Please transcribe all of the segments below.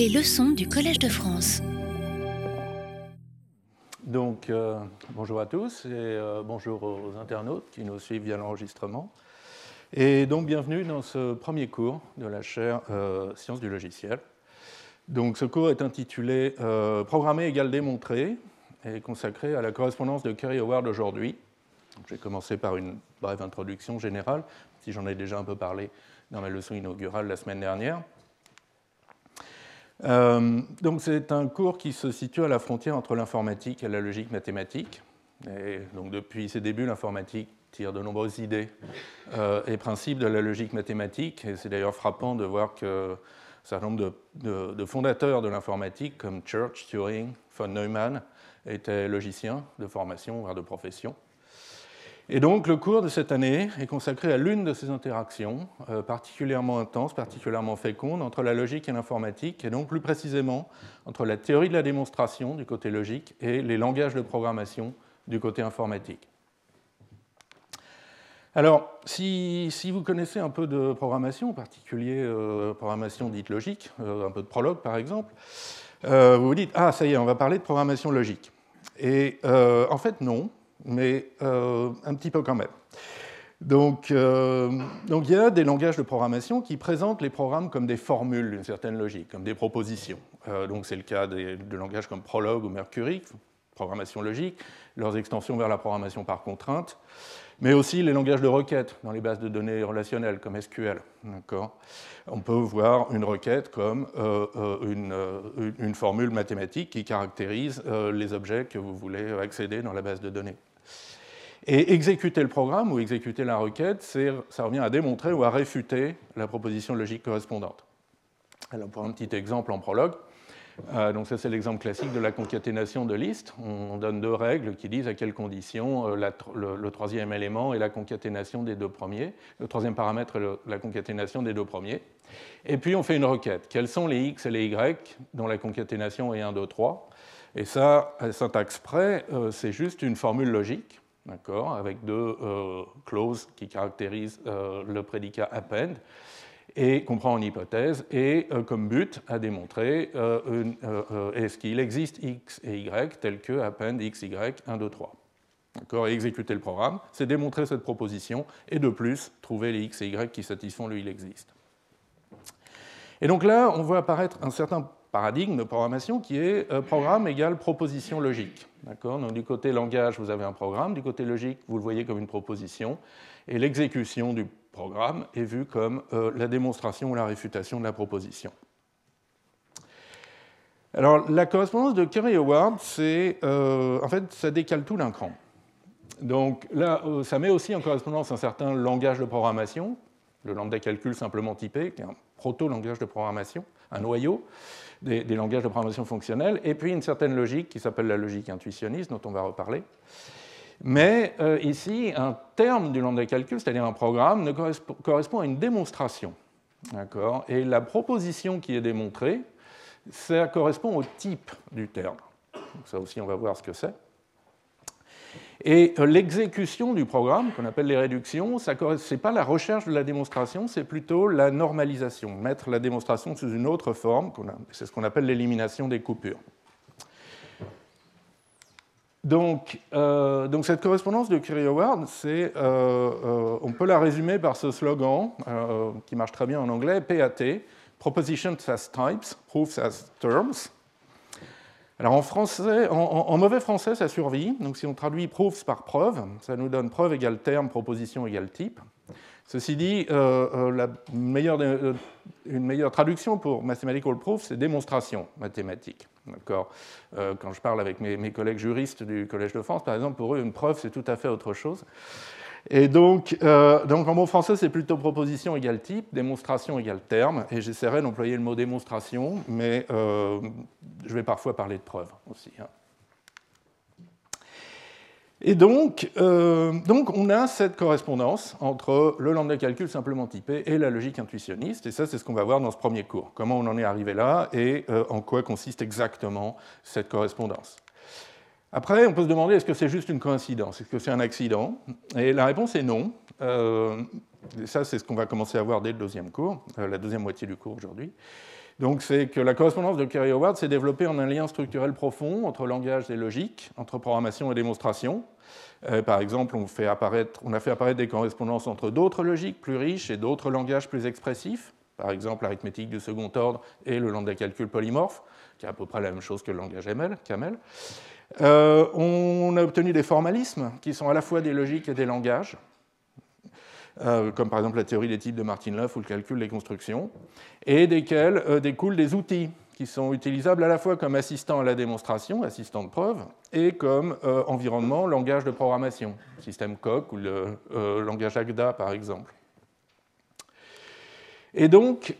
Les leçons du Collège de France. Donc, euh, bonjour à tous et euh, bonjour aux internautes qui nous suivent via l'enregistrement. Et donc, bienvenue dans ce premier cours de la chaire euh, Sciences du logiciel. Donc, ce cours est intitulé Programmer égale démontrer et consacré à la correspondance de Kerry Howard aujourd'hui. J'ai commencé par une brève introduction générale, si j'en ai déjà un peu parlé dans ma leçon inaugurale la semaine dernière. Euh, donc c'est un cours qui se situe à la frontière entre l'informatique et la logique mathématique. Et donc depuis ses débuts, l'informatique tire de nombreuses idées euh, et principes de la logique mathématique. Et c'est d'ailleurs frappant de voir que un certain nombre de, de fondateurs de l'informatique, comme Church, Turing, von Neumann, étaient logiciens de formation, voire de profession. Et donc le cours de cette année est consacré à l'une de ces interactions euh, particulièrement intenses, particulièrement fécondes entre la logique et l'informatique, et donc plus précisément entre la théorie de la démonstration du côté logique et les langages de programmation du côté informatique. Alors, si, vous connaissez un peu de programmation, en particulier euh, programmation dite logique, euh, un peu de prologue par exemple, vous vous dites, ah ça y est, on va parler de programmation logique. Et en fait, non, mais euh, un petit peu quand même. Donc, euh, donc, il y a des langages de programmation qui présentent les programmes comme des formules d'une certaine logique, comme des propositions. Euh, donc c'est le cas de langages comme Prolog ou Mercury, programmation logique, leurs extensions vers la programmation par contrainte, mais aussi les langages de requête dans les bases de données relationnelles comme SQL. On peut voir une requête comme une, une, formule mathématique qui caractérise les objets que vous voulez accéder dans la base de données. Et exécuter le programme ou exécuter la requête, ça revient à démontrer ou à réfuter la proposition logique correspondante. Alors pour un petit exemple en prologue, euh, donc ça c'est l'exemple classique de la concaténation de listes. On donne deux règles qui disent à quelles conditions euh, le, troisième élément est la concaténation des deux premiers, le troisième paramètre est la concaténation des deux premiers. Et puis on fait une requête. Quels sont les x et les y dont la concaténation est 1, 2, 3 Et ça, à syntaxe près, euh, c'est juste une formule logique avec deux euh, clauses qui caractérisent euh, le prédicat append et qu'on prend en hypothèse, et euh, comme but à démontrer est-ce qu'il existe x et y tel que append x, y, 1, 2, 3. Et exécuter le programme, c'est démontrer cette proposition, et de plus, trouver les x et y qui satisfont le il existe. Et donc là, on voit apparaître un certain paradigme de programmation qui est euh, programme égale proposition logique. Donc du côté langage, vous avez un programme, du côté logique, vous le voyez comme une proposition, et l'exécution du programme est vue comme euh, la démonstration ou la réfutation de la proposition. Alors la correspondance de Curry-Howard, c'est euh, en fait ça décale tout d'un cran. Donc là, ça met aussi en correspondance un certain langage de programmation, le lambda calcul simplement typé, qui est un proto-langage de programmation, un noyau, des, langages de programmation fonctionnelle, et puis une certaine logique qui s'appelle la logique intuitionniste, dont on va reparler. Mais euh, ici, un terme du lambda calcul, c'est-à-dire un programme, ne correspond, à une démonstration. Et la proposition qui est démontrée, ça correspond au type du terme. Donc ça aussi, on va voir ce que c'est. Et euh, l'exécution du programme, qu'on appelle les réductions, ce n'est pas la recherche de la démonstration, c'est plutôt la normalisation, mettre la démonstration sous une autre forme, c'est ce qu'on appelle l'élimination des coupures. Donc, euh, donc, cette correspondance de Curie-Howard, euh, on peut la résumer par ce slogan qui marche très bien en anglais, PAT, Propositions as Types, Proofs as Terms. Alors en, français, en, mauvais français, ça survit. Donc si on traduit proofs par preuve, ça nous donne preuve égale terme, proposition égale type. Ceci dit, euh, euh, euh, une meilleure traduction pour mathematical proof, c'est démonstration mathématique. Quand je parle avec mes, collègues juristes du Collège de France, par exemple, pour eux, une preuve, c'est tout à fait autre chose. Et donc, euh, donc en mot français, c'est plutôt proposition égale type, démonstration égale terme, et j'essaierai d'employer le mot démonstration, mais euh, je vais parfois parler de preuve aussi. Hein. Et donc, euh, donc, on a cette correspondance entre le lambda calcul simplement typé et la logique intuitionniste, et ça, c'est ce qu'on va voir dans ce premier cours. Comment on en est arrivé là et en quoi consiste exactement cette correspondance. Après, on peut se demander est-ce que c'est juste une coïncidence? Est-ce que c'est un accident? Et la réponse est non. Euh, ça, c'est ce qu'on va commencer à voir dès le deuxième cours, euh, la deuxième moitié du cours aujourd'hui. Donc c'est que la correspondance de Curry-Howard s'est développée en un lien structurel profond entre langage et logique, entre programmation et démonstration. Euh, par exemple, on, fait apparaître, on, a fait apparaître des correspondances entre d'autres logiques plus riches et d'autres langages plus expressifs, par exemple l'arithmétique du second ordre et le lambda calcul polymorphe, qui est à peu près la même chose que le langage ML, Camel. Euh, on a obtenu des formalismes qui sont à la fois des logiques et des langages, euh, comme par exemple la théorie des types de Martin-Löf ou le calcul des constructions, et desquels euh, découlent des outils qui sont utilisables à la fois comme assistants à la démonstration, assistants de preuve, et comme environnement, langage de programmation, système COC ou le langage AGDA par exemple. Et donc,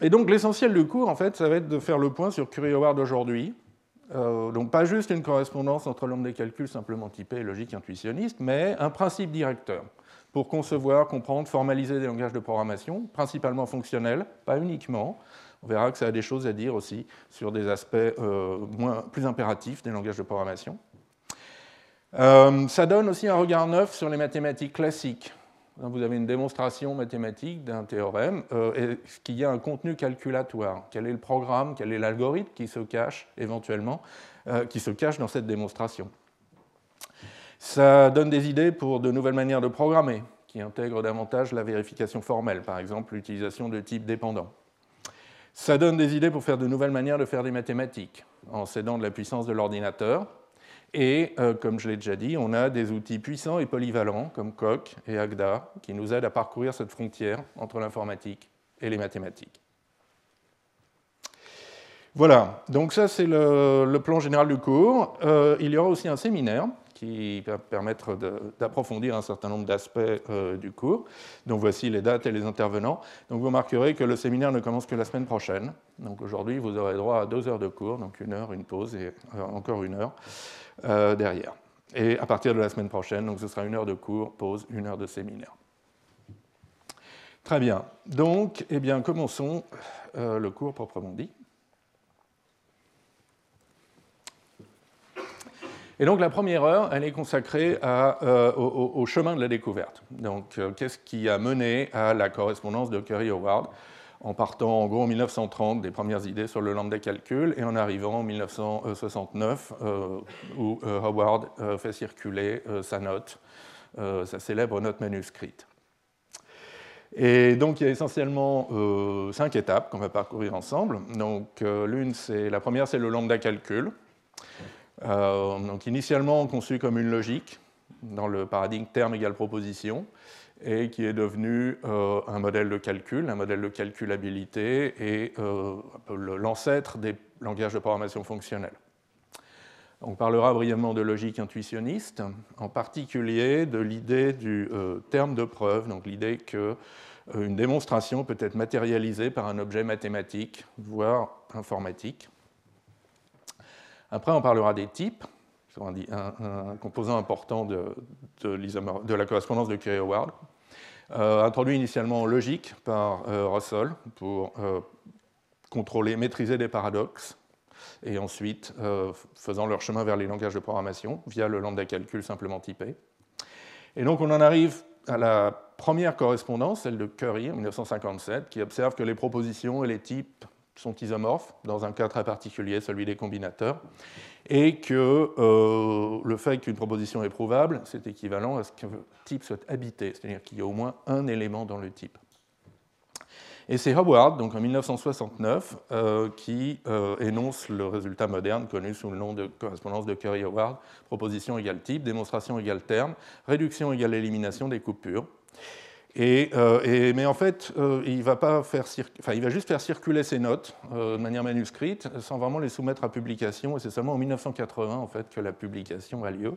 et donc l'essentiel du cours, en fait, ça va être de faire le point sur Curie-Howard aujourd'hui, euh, donc pas juste une correspondance entre l'homme des calculs simplement typé et logique intuitionniste, mais un principe directeur pour concevoir, comprendre, formaliser des langages de programmation, principalement fonctionnels, pas uniquement. On verra que ça a des choses à dire aussi sur des aspects euh, moins, plus impératifs des langages de programmation. Euh, ça donne aussi un regard neuf sur les mathématiques classiques. Vous avez une démonstration mathématique d'un théorème. Euh, Est-ce qu'il y a un contenu calculatoire Quel est le programme Quel est l'algorithme qui se cache éventuellement, euh, qui se cache dans cette démonstration? Ça donne des idées pour de nouvelles manières de programmer, qui intègrent davantage la vérification formelle, par exemple l'utilisation de types dépendants. Ça donne des idées pour faire de nouvelles manières de faire des mathématiques, en cédant de la puissance de l'ordinateur, et euh, comme je l'ai déjà dit, on a des outils puissants et polyvalents comme Coq et Agda qui nous aident à parcourir cette frontière entre l'informatique et les mathématiques. Voilà, donc ça c'est le, plan général du cours. Euh, il y aura aussi un séminaire qui va permettre d'approfondir un certain nombre d'aspects euh, du cours. Donc voici les dates et les intervenants. Donc vous remarquerez que le séminaire ne commence que la semaine prochaine. Donc aujourd'hui vous aurez droit à deux heures de cours, donc une heure, une pause et encore une heure. Euh, derrière. Et à partir de la semaine prochaine, ce sera une heure de cours, pause, une heure de séminaire. Très bien. Donc, eh bien, commençons euh, le cours proprement dit. Et donc la première heure, elle est consacrée euh, au, chemin de la découverte. Donc qu'est-ce qui a mené à la correspondance de Curry-Howard en partant en gros en 1930 des premières idées sur le lambda calcul et en arrivant en 1969 euh, où euh, Howard euh, fait circuler sa note, sa célèbre note manuscrite. Et donc il y a essentiellement cinq étapes qu'on va parcourir ensemble. Donc l'une, c'est la première, c'est le lambda calcul. Donc initialement conçu comme une logique dans le paradigme terme égale proposition et qui est devenu euh, un modèle de calcul, un modèle de calculabilité et euh, l'ancêtre des langages de programmation fonctionnelle. On parlera brièvement de logique intuitionniste, en particulier de l'idée du euh, terme de preuve, donc l'idée qu'une démonstration peut être matérialisée par un objet mathématique, voire informatique. Après, on parlera des types, un, composant important de, de, la correspondance de Curie-Howard, euh, introduit initialement en logique par euh, Russell pour euh, contrôler, maîtriser des paradoxes, et ensuite faisant leur chemin vers les langages de programmation via le lambda calcul simplement typé. Et donc on en arrive à la première correspondance, celle de Curry en 1957, qui observe que les propositions et les types sont isomorphes dans un cas très particulier, celui des combinateurs, et que euh, le fait qu'une proposition est prouvable, c'est équivalent à ce qu'un type soit habité, c'est-à-dire qu'il y a au moins un élément dans le type. Et c'est Howard, donc en 1969, euh, qui euh, énonce le résultat moderne connu sous le nom de correspondance de Curry-Howard, proposition égale type, démonstration égale terme, réduction égale élimination des coupures. Euh, mais en fait, euh, il, va pas faire il va juste faire circuler ses notes euh, de manière manuscrite sans vraiment les soumettre à publication. Et c'est seulement en 1980 en fait, que la publication a lieu.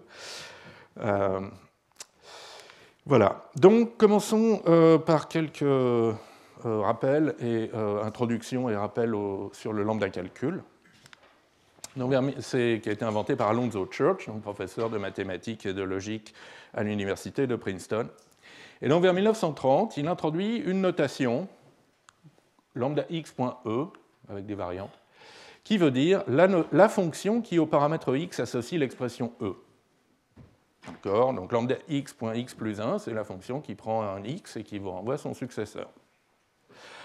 voilà. Donc, commençons par quelques rappels et introductions et rappels sur le lambda calcul. C'est qui a été inventé par Alonzo Church, professeur de mathématiques et de logique à l'université de Princeton. Et donc vers 1930, il introduit une notation, lambda x.e, avec des variantes, qui veut dire la, fonction qui au paramètre x associe l'expression e. D'accord? Donc lambda x.x plus 1, c'est la fonction qui prend un x et qui vous renvoie son successeur.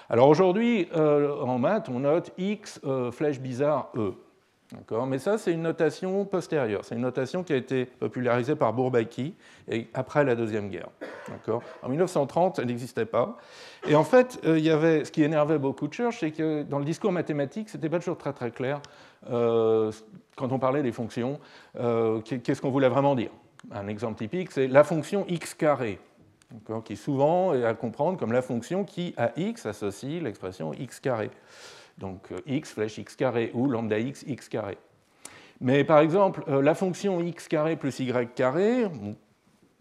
Alors aujourd'hui, en maths, on note x flèche bizarre e. Mais ça, c'est une notation postérieure. C'est une notation qui a été popularisée par Bourbaki après la Deuxième Guerre. En 1930, elle n'existait pas. Et en fait, euh, il y avait, ce qui énervait beaucoup de Church, c'est que dans le discours mathématique, ce n'était pas toujours très très clair euh, quand on parlait des fonctions, euh, qu'est-ce qu'on voulait vraiment dire? Un exemple typique, c'est la fonction x carré, qui souvent à comprendre comme la fonction qui, à x, associe l'expression x carré donc euh, x flèche x carré ou lambda x x carré. Mais par exemple, euh, la fonction x carré plus y carré,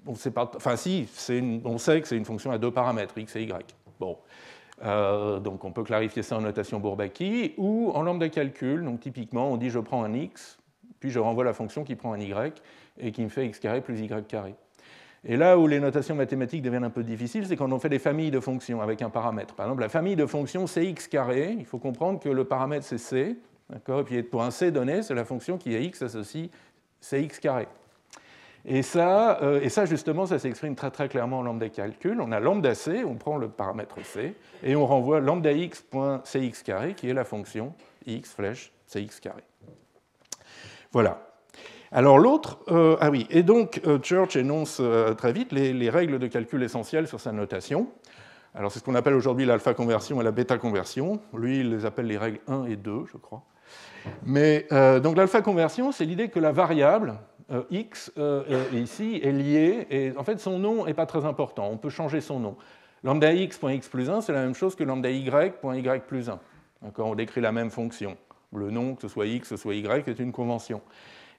on, sait enfin que c'est une fonction à deux paramètres, x et y. Bon. Euh, donc on peut clarifier ça en notation Bourbaki ou en lambda calcul. Donc typiquement, on dit je prends un x, puis je renvoie la fonction qui prend un y et qui me fait x carré plus y carré. Et là où les notations mathématiques deviennent un peu difficiles, c'est quand on fait des familles de fonctions avec un paramètre. Par exemple, la famille de fonctions cx carré, il faut comprendre que le paramètre c'est c, et puis pour un c donné, c'est la fonction qui est x associe cx carré. Et ça, euh, et ça, justement, ça s'exprime très très clairement en lambda calcul. On a lambda c, on prend le paramètre c, et on renvoie lambda x.cx carré, qui est la fonction x flèche cx carré. Voilà. Alors l'autre, euh, ah oui, et donc euh, Church énonce euh, très vite les, règles de calcul essentielles sur sa notation. Alors c'est ce qu'on appelle aujourd'hui l'alpha conversion et la bêta conversion. Lui, il les appelle les règles 1 et 2, je crois. Mais donc l'alpha conversion, c'est l'idée que la variable x ici est liée, et en fait son nom n'est pas très important, on peut changer son nom. Lambda x.x plus 1, c'est la même chose que lambda y.y plus 1. On décrit la même fonction. Le nom, que ce soit x, que ce soit y, est une convention.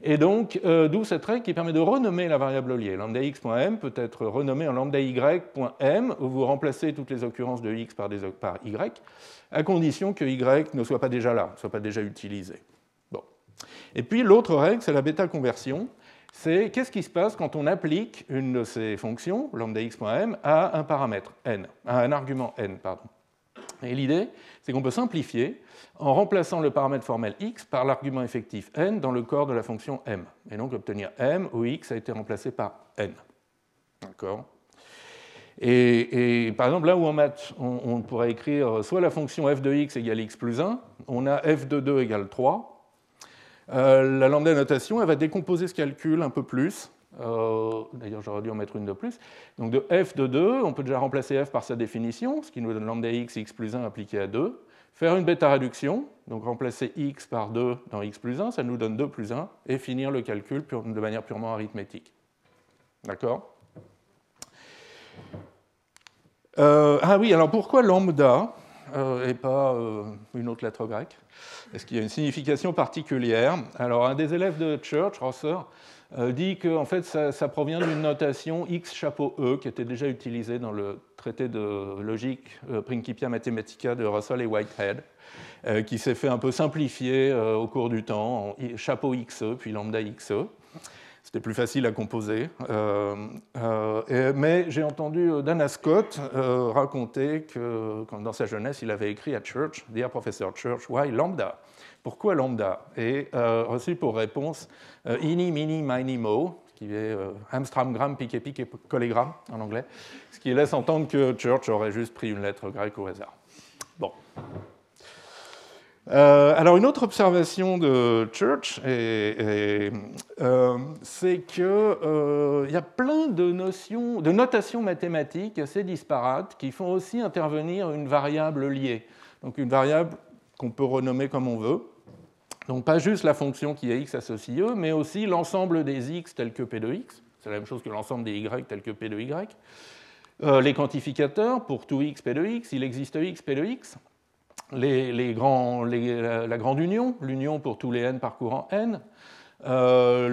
Et donc, euh, d'où cette règle qui permet de renommer la variable liée. Lambda x.m peut être renommé en lambda y.m, où vous remplacez toutes les occurrences de x par, par y, à condition que y ne soit pas déjà là, ne soit pas déjà utilisé. Bon. Et puis l'autre règle, c'est la bêta conversion. C'est qu'est-ce qui se passe quand on applique une de ces fonctions, lambda x.m, à un paramètre n, à un argument n, pardon. Et l'idée, c'est qu'on peut simplifier en remplaçant le paramètre formel x par l'argument effectif n dans le corps de la fonction m. Et donc obtenir m où x a été remplacé par n. D'accord? Et, par exemple, là où en maths, on, pourrait écrire soit la fonction f de x égale x plus 1, on a f de 2 égale 3. Euh, la lambda notation, elle va décomposer ce calcul un peu plus. Euh, d'ailleurs, j'aurais dû en mettre une de plus. Donc de f de 2, on peut déjà remplacer f par sa définition, ce qui nous donne lambda x, x plus 1 appliqué à 2 faire une bêta-réduction, donc remplacer x par 2 dans x plus 1, ça nous donne 2 plus 1, et finir le calcul de manière purement arithmétique. D'accord? Euh, Ah oui, alors pourquoi lambda euh, et pas euh, une autre lettre grecque? Est-ce qu'il y a une signification particulière? Alors un des élèves de Church, Rosser, dit que en fait, ça, provient d'une notation X chapeau E qui était déjà utilisée dans le traité de logique euh, Principia Mathematica de Russell et Whitehead, euh, qui s'est fait un peu simplifier au cours du temps en chapeau XE puis lambda XE. C'était plus facile à composer. mais j'ai entendu Dana Scott raconter que dans sa jeunesse, il avait écrit à Church, Dear Professor Church, why lambda? Pourquoi lambda Et euh, reçu pour réponse euh, ini, mini, mini, mo, qui est euh, Amstram, gram, piqué, piqué, collégramme en anglais, ce qui laisse entendre que Church aurait juste pris une lettre grecque au hasard. Bon. alors une autre observation de Church, c'est qu'il y a plein de notions, de notations mathématiques assez disparates qui font aussi intervenir une variable liée. Donc une variable qu'on peut renommer comme on veut. Donc pas juste la fonction qui est x associée e, mais aussi l'ensemble des x tels que p de x, c'est la même chose que l'ensemble des y tels que p de y. Euh, les quantificateurs, pour tout x p de x, il existe x p de x. La, grande union, l'union pour tous les n parcourant n. Euh,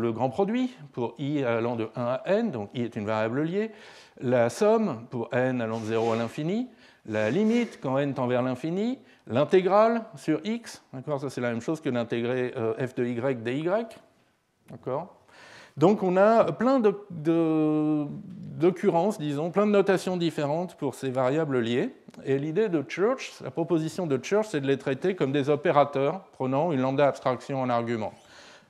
le, grand produit pour i allant de 1 à n, donc i est une variable liée. La somme pour n allant de 0 à l'infini. La limite quand n tend vers l'infini L'intégrale sur x, ça c'est la même chose que d'intégrer euh, f de y dy. Donc on a plein d'occurrences, disons, plein de notations différentes pour ces variables liées. Et l'idée de Church, la proposition de Church, c'est de les traiter comme des opérateurs prenant une lambda abstraction en argument.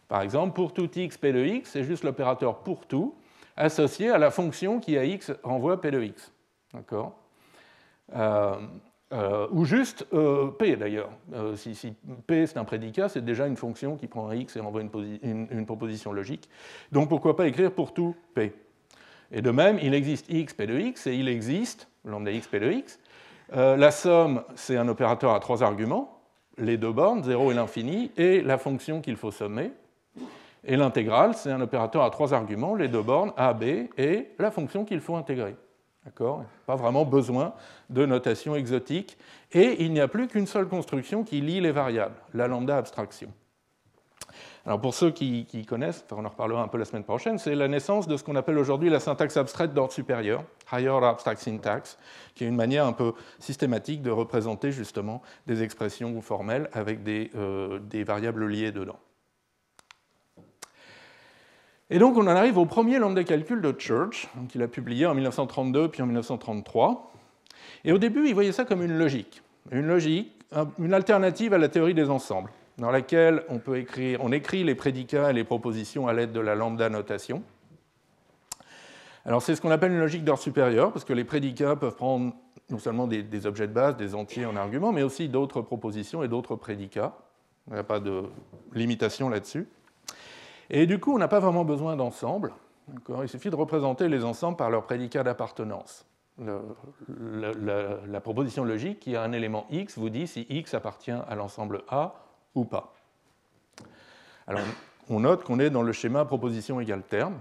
Par exemple, pour tout x, p de x, c'est juste l'opérateur pour tout associé à la fonction qui à x renvoie p de x. D'accord euh, Euh, ou juste euh, P d'ailleurs. Euh, si, P c'est un prédicat, c'est déjà une fonction qui prend un X et envoie une, proposition logique. Donc pourquoi pas écrire pour tout P? Et de même, il existe X, P de X, et il existe lambda X, P de X. la somme, c'est un opérateur à trois arguments, les deux bornes, 0 et l'infini, et la fonction qu'il faut sommer. Et l'intégrale, c'est un opérateur à trois arguments, les deux bornes, A, B, et la fonction qu'il faut intégrer. D'accord? Pas vraiment besoin de notation exotique. Et il n'y a plus qu'une seule construction qui lie les variables, la lambda abstraction. Alors pour ceux qui, connaissent, on en reparlera un peu la semaine prochaine, c'est la naissance de ce qu'on appelle aujourd'hui la syntaxe abstraite d'ordre supérieur, Higher Abstract Syntax, qui est une manière un peu systématique de représenter justement des expressions formelles avec des, euh, des variables liées dedans. Et donc on en arrive au premier lambda calcul de Church, qu'il a publié en 1932 puis en 1933. Et au début, il voyait ça comme une logique, une logique, une alternative à la théorie des ensembles, dans laquelle on, écrit les prédicats et les propositions à l'aide de la lambda notation. Alors c'est ce qu'on appelle une logique d'ordre supérieur, parce que les prédicats peuvent prendre non seulement des objets de base, des entiers en argument, mais aussi d'autres propositions et d'autres prédicats. Il n'y a pas de limitation là-dessus. Et du coup, on n'a pas vraiment besoin d'ensemble. Il suffit de représenter les ensembles par leur prédicat d'appartenance. La, proposition logique qui a un élément x vous dit si x appartient à l'ensemble A ou pas. Alors, on note qu'on est dans le schéma proposition égale terme.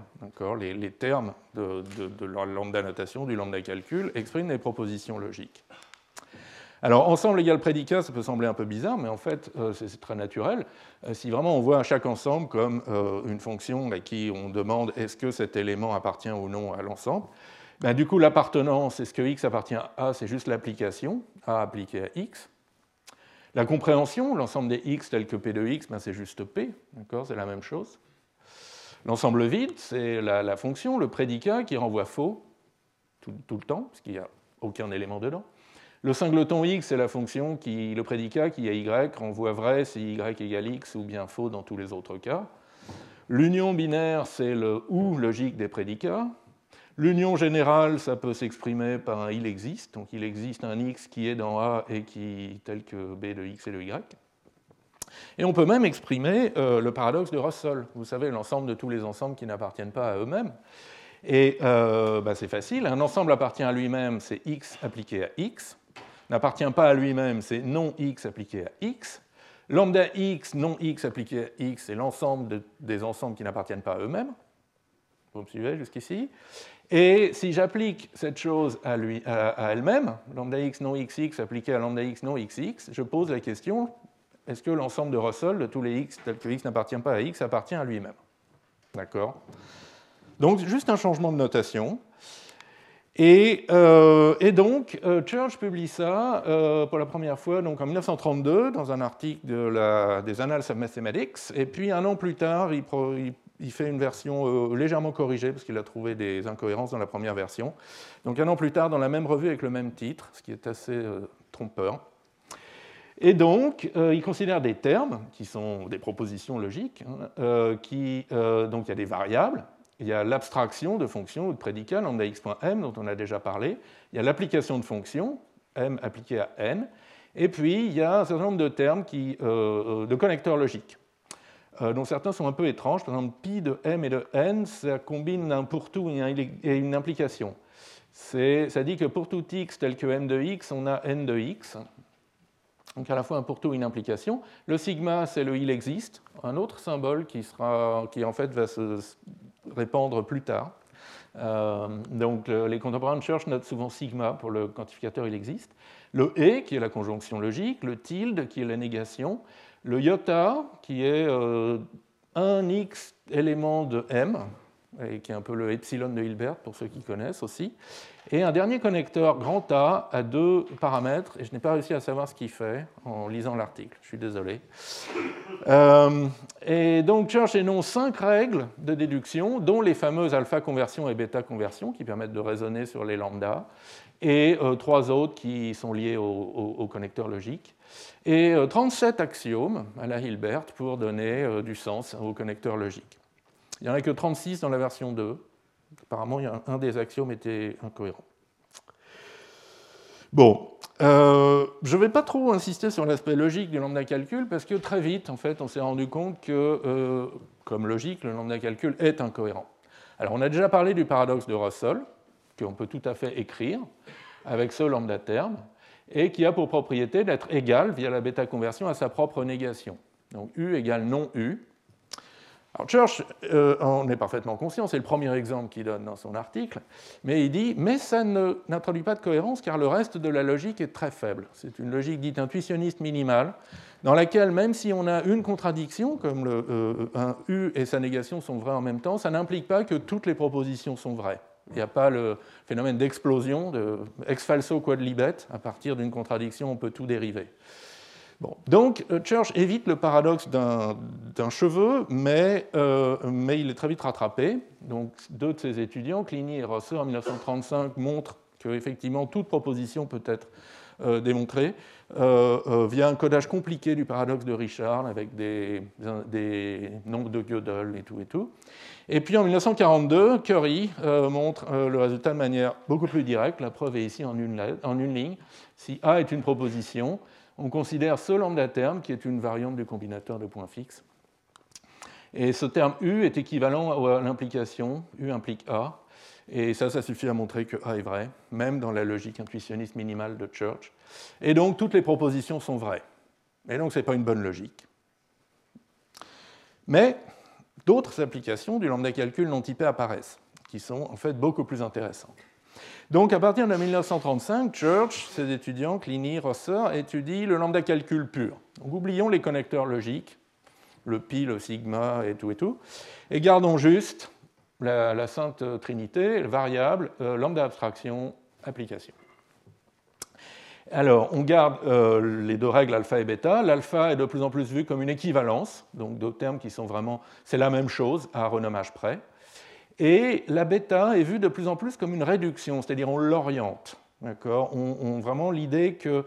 Les, termes de, de la lambda notation, du lambda calcul, expriment les propositions logiques. Alors, ensemble égale prédicat, ça peut sembler un peu bizarre, mais en fait, euh, c'est très naturel. Euh, si vraiment on voit chaque ensemble comme euh, une fonction à qui on demande est-ce que cet élément appartient ou non à l'ensemble, ben, du coup, l'appartenance, est-ce que x appartient à A, c'est juste l'application, A appliquée à x. La compréhension, l'ensemble des x tel que P de x, ben, c'est juste P, c'est la même chose. L'ensemble vide, c'est la, fonction, le prédicat qui renvoie faux tout, tout le temps, parce qu'il n'y a aucun élément dedans. Le singleton x, c'est la fonction qui, le prédicat qui a y renvoie vrai si y égale x ou bien faux dans tous les autres cas. L'union binaire, c'est le ou logique des prédicats. L'union générale, ça peut s'exprimer par un il existe, donc il existe un x qui est dans A et qui tel que b de x et de y. Et on peut même exprimer euh, le paradoxe de Russell, vous savez, l'ensemble de tous les ensembles qui n'appartiennent pas à eux-mêmes. Et euh, bah, c'est facile, un ensemble appartient à lui-même, c'est x appliqué à x n'appartient pas à lui-même, c'est non x appliqué à x. Lambda x, non x appliqué à x, c'est l'ensemble des ensembles qui n'appartiennent pas à eux-mêmes. Vous me suivez jusqu'ici Et si j'applique cette chose à, elle-même, lambda x non xx appliqué à lambda x non xx, je pose la question est-ce que l'ensemble de Russell de tous les x tels que x n'appartient pas à x appartient à lui-même? D'accord? Donc juste un changement de notation. Euh, et, donc, euh, Church publie ça euh, pour la première fois donc en 1932 dans un article des Annals of Mathematics. Et puis un an plus tard, il, fait une version légèrement corrigée parce qu'il a trouvé des incohérences dans la première version. Donc un an plus tard, dans la même revue avec le même titre, ce qui est assez trompeur. Et donc, il considère des termes qui sont des propositions logiques, hein, donc il y a des variables il y a l'abstraction de fonctions ou de prédicats, lambda x.m, dont on a déjà parlé. Il y a l'application de fonctions, m appliquée à n. Et puis, il y a un certain nombre de termes qui, euh, euh, de connecteurs logiques, euh, dont certains sont un peu étranges. Par exemple, pi de m et de n, ça combine un pour tout et une implication. Ça dit que pour tout x tel que m de x, on a n de x. Donc à la fois un pour tout et une implication. Le sigma, c'est le il existe, un autre symbole qui, sera, qui en fait va se répandre plus tard. Euh, donc les contemporains Church notent souvent sigma pour le quantificateur il existe. Le et qui est la conjonction logique, le tilde qui est la négation, le iota qui est euh, un x élément de m, et qui est un peu le epsilon de Hilbert pour ceux qui connaissent aussi, et un dernier connecteur grand A à deux paramètres, et je n'ai pas réussi à savoir ce qu'il fait en lisant l'article, je suis désolé. Euh, et donc Church énonce cinq règles de déduction, dont les fameuses alpha conversion et bêta conversion, qui permettent de raisonner sur les lambda, et euh, trois autres qui sont liés au, connecteur logique, et 37 euh, axiomes à la Hilbert pour donner du sens au connecteur logique. Il n'y en a que 36 dans la version 2, Apparemment, un des axiomes était incohérent. Bon, je ne vais pas trop insister sur l'aspect logique du lambda calcul parce que très vite, en fait, on s'est rendu compte que, comme logique, le lambda calcul est incohérent. Alors, on a déjà parlé du paradoxe de Russell, qu'on peut tout à fait écrire avec ce lambda terme, et qui a pour propriété d'être égal, via la bêta conversion, à sa propre négation. Donc U égale non U. Alors Church euh, en est parfaitement conscient, c'est le premier exemple qu'il donne dans son article, mais il dit Mais ça n'introduit pas de cohérence car le reste de la logique est très faible. C'est une logique dite intuitionniste minimale, dans laquelle même si on a une contradiction, comme euh, un U et sa négation sont vrais en même temps, ça n'implique pas que toutes les propositions sont vraies. Il n'y a pas le phénomène d'explosion, de ex falso quod libet, à partir d'une contradiction, on peut tout dériver. Donc, euh, Church évite le paradoxe d'un cheveu, mais, euh, mais, il est très vite rattrapé. Donc, deux de ses étudiants, Clini et Rosser, en 1935, montrent qu'effectivement toute proposition peut être euh, démontrée via un codage compliqué du paradoxe de Richard avec des, nombres de Gödel et tout et tout. Et puis en 1942, Curry montre le résultat de manière beaucoup plus directe. La preuve est ici en une, ligne. Si A est une proposition, on considère ce lambda terme qui est une variante du combinateur de points fixes. Et ce terme U est équivalent à l'implication. U implique A. Et ça, ça suffit à montrer que A est vrai, même dans la logique intuitionniste minimale de Church. Et donc, toutes les propositions sont vraies. Et donc, ce n'est pas une bonne logique. Mais d'autres applications du lambda calcul non typé apparaissent, qui sont en fait beaucoup plus intéressantes. Donc à partir de 1935, Church, ses étudiants, Clini, Rosser, étudient le lambda calcul pur. Donc oublions les connecteurs logiques, le pi, le sigma et tout et tout, et gardons juste la, sainte trinité, variable, euh, lambda abstraction, application. Alors, on garde euh, les deux règles alpha et bêta. L'alpha est de plus en plus vu comme une équivalence, donc deux termes qui sont vraiment, c'est la même chose à renommage près. Et la bêta est vue de plus en plus comme une réduction, c'est-à-dire on l'oriente. D'accord? On, Vraiment l'idée qu'on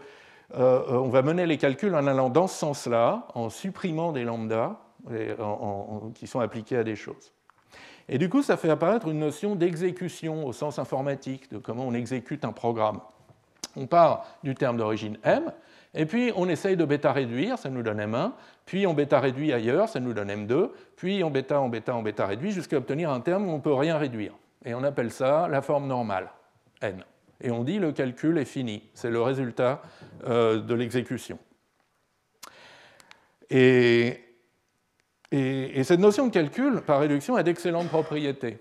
euh, va mener les calculs en allant dans ce sens-là, en supprimant des lambdas qui sont appliqués à des choses. Et du coup, ça fait apparaître une notion d'exécution au sens informatique, de comment on exécute un programme. On part du terme d'origine m, et puis on essaye de bêta réduire, ça nous donne m1, puis on bêta réduit ailleurs, ça nous donne m2, puis on bêta, on bêta, on bêta réduit, jusqu'à obtenir un terme où on ne peut rien réduire. Et on appelle ça la forme normale, n. Et on dit le calcul est fini, c'est le résultat euh, de l'exécution. Et, et, cette notion de calcul, par réduction, a d'excellentes propriétés.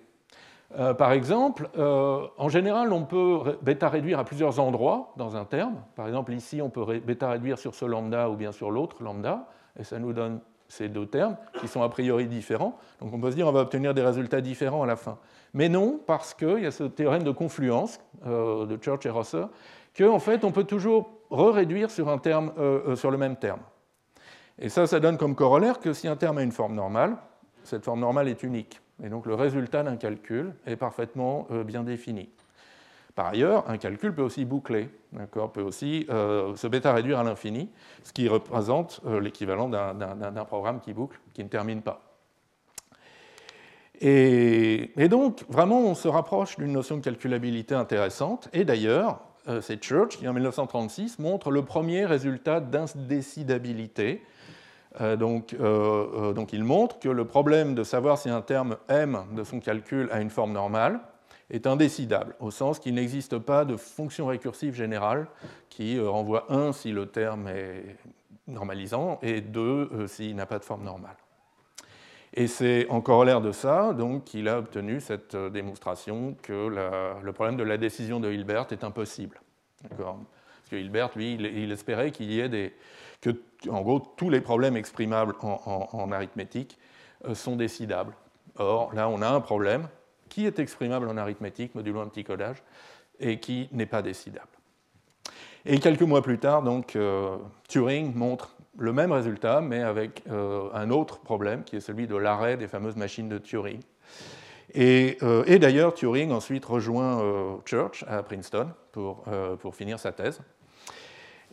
Euh, par exemple, euh, en général, on peut bêta réduire à plusieurs endroits dans un terme. Par exemple, ici, on peut bêta réduire sur ce lambda ou bien sur l'autre lambda, et ça nous donne ces deux termes qui sont a priori différents. Donc on peut se dire qu'on va obtenir des résultats différents à la fin. Mais non, parce qu'il y a ce théorème de confluence euh, de Church et Rosser, qu'en fait, on peut toujours re-réduire sur, sur le même terme. Et ça, ça donne comme corollaire que si un terme a une forme normale, cette forme normale est unique. Et donc le résultat d'un calcul est parfaitement euh, bien défini. Par ailleurs, un calcul peut aussi boucler, peut aussi euh, se bêta-réduire à l'infini, ce qui représente euh, l'équivalent d'un programme qui boucle, qui ne termine pas. Et, donc, vraiment, on se rapproche d'une notion de calculabilité intéressante. Et d'ailleurs, c'est Church qui, en 1936, montre le premier résultat d'indécidabilité donc, euh, euh, donc, il montre que le problème de savoir si un terme m de son calcul a une forme normale est indécidable, au sens qu'il n'existe pas de fonction récursive générale qui renvoie 1 si le terme est normalisant et 2 s'il n'a pas de forme normale. Et c'est en corollaire de ça qu'il a obtenu cette démonstration que le problème de la décision de Hilbert est impossible. Parce que Hilbert, lui, il espérait qu'il y ait des, que, en gros, tous les problèmes exprimables en, arithmétique euh, sont décidables. Or, là, on a un problème qui est exprimable en arithmétique, modulo un petit codage, et qui n'est pas décidable. Et quelques mois plus tard, donc, euh, Turing montre le même résultat, mais avec euh, un autre problème, qui est celui de l'arrêt des fameuses machines de Turing. Et, et d'ailleurs, Turing ensuite rejoint Church à Princeton pour, pour finir sa thèse.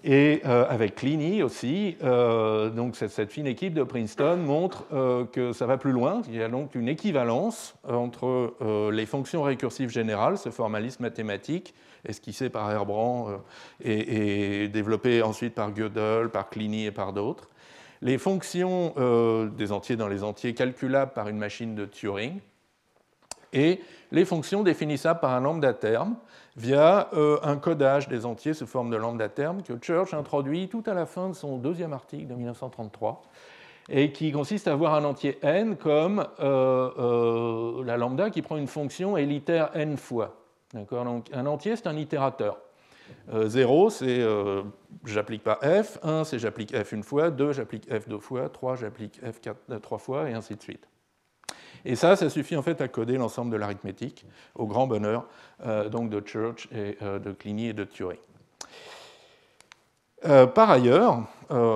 Et euh, avec Clini aussi, euh, donc cette, fine équipe de Princeton montre euh, que ça va plus loin. Il y a donc une équivalence entre les fonctions récursives générales, ce formalisme mathématique, esquissé par Herbrand et, développé ensuite par Gödel, par Clini et par d'autres. Les fonctions des entiers dans les entiers calculables par une machine de Turing et les fonctions définissables par un lambda terme via euh, un codage des entiers sous forme de lambda terme que Church introduit tout à la fin de son deuxième article de 1933 et qui consiste à avoir un entier n comme euh, euh, la lambda qui prend une fonction élitaire n fois. Donc un entier, c'est un itérateur. 0, c'est j'applique pas f, 1, c'est j'applique f une fois, 2, j'applique f deux fois, 3, j'applique f trois fois, et ainsi de suite. Et ça, ça suffit en fait à coder l'ensemble de l'arithmétique, au grand bonheur euh, donc de Church euh, de Clini et de Turing. Euh, par ailleurs,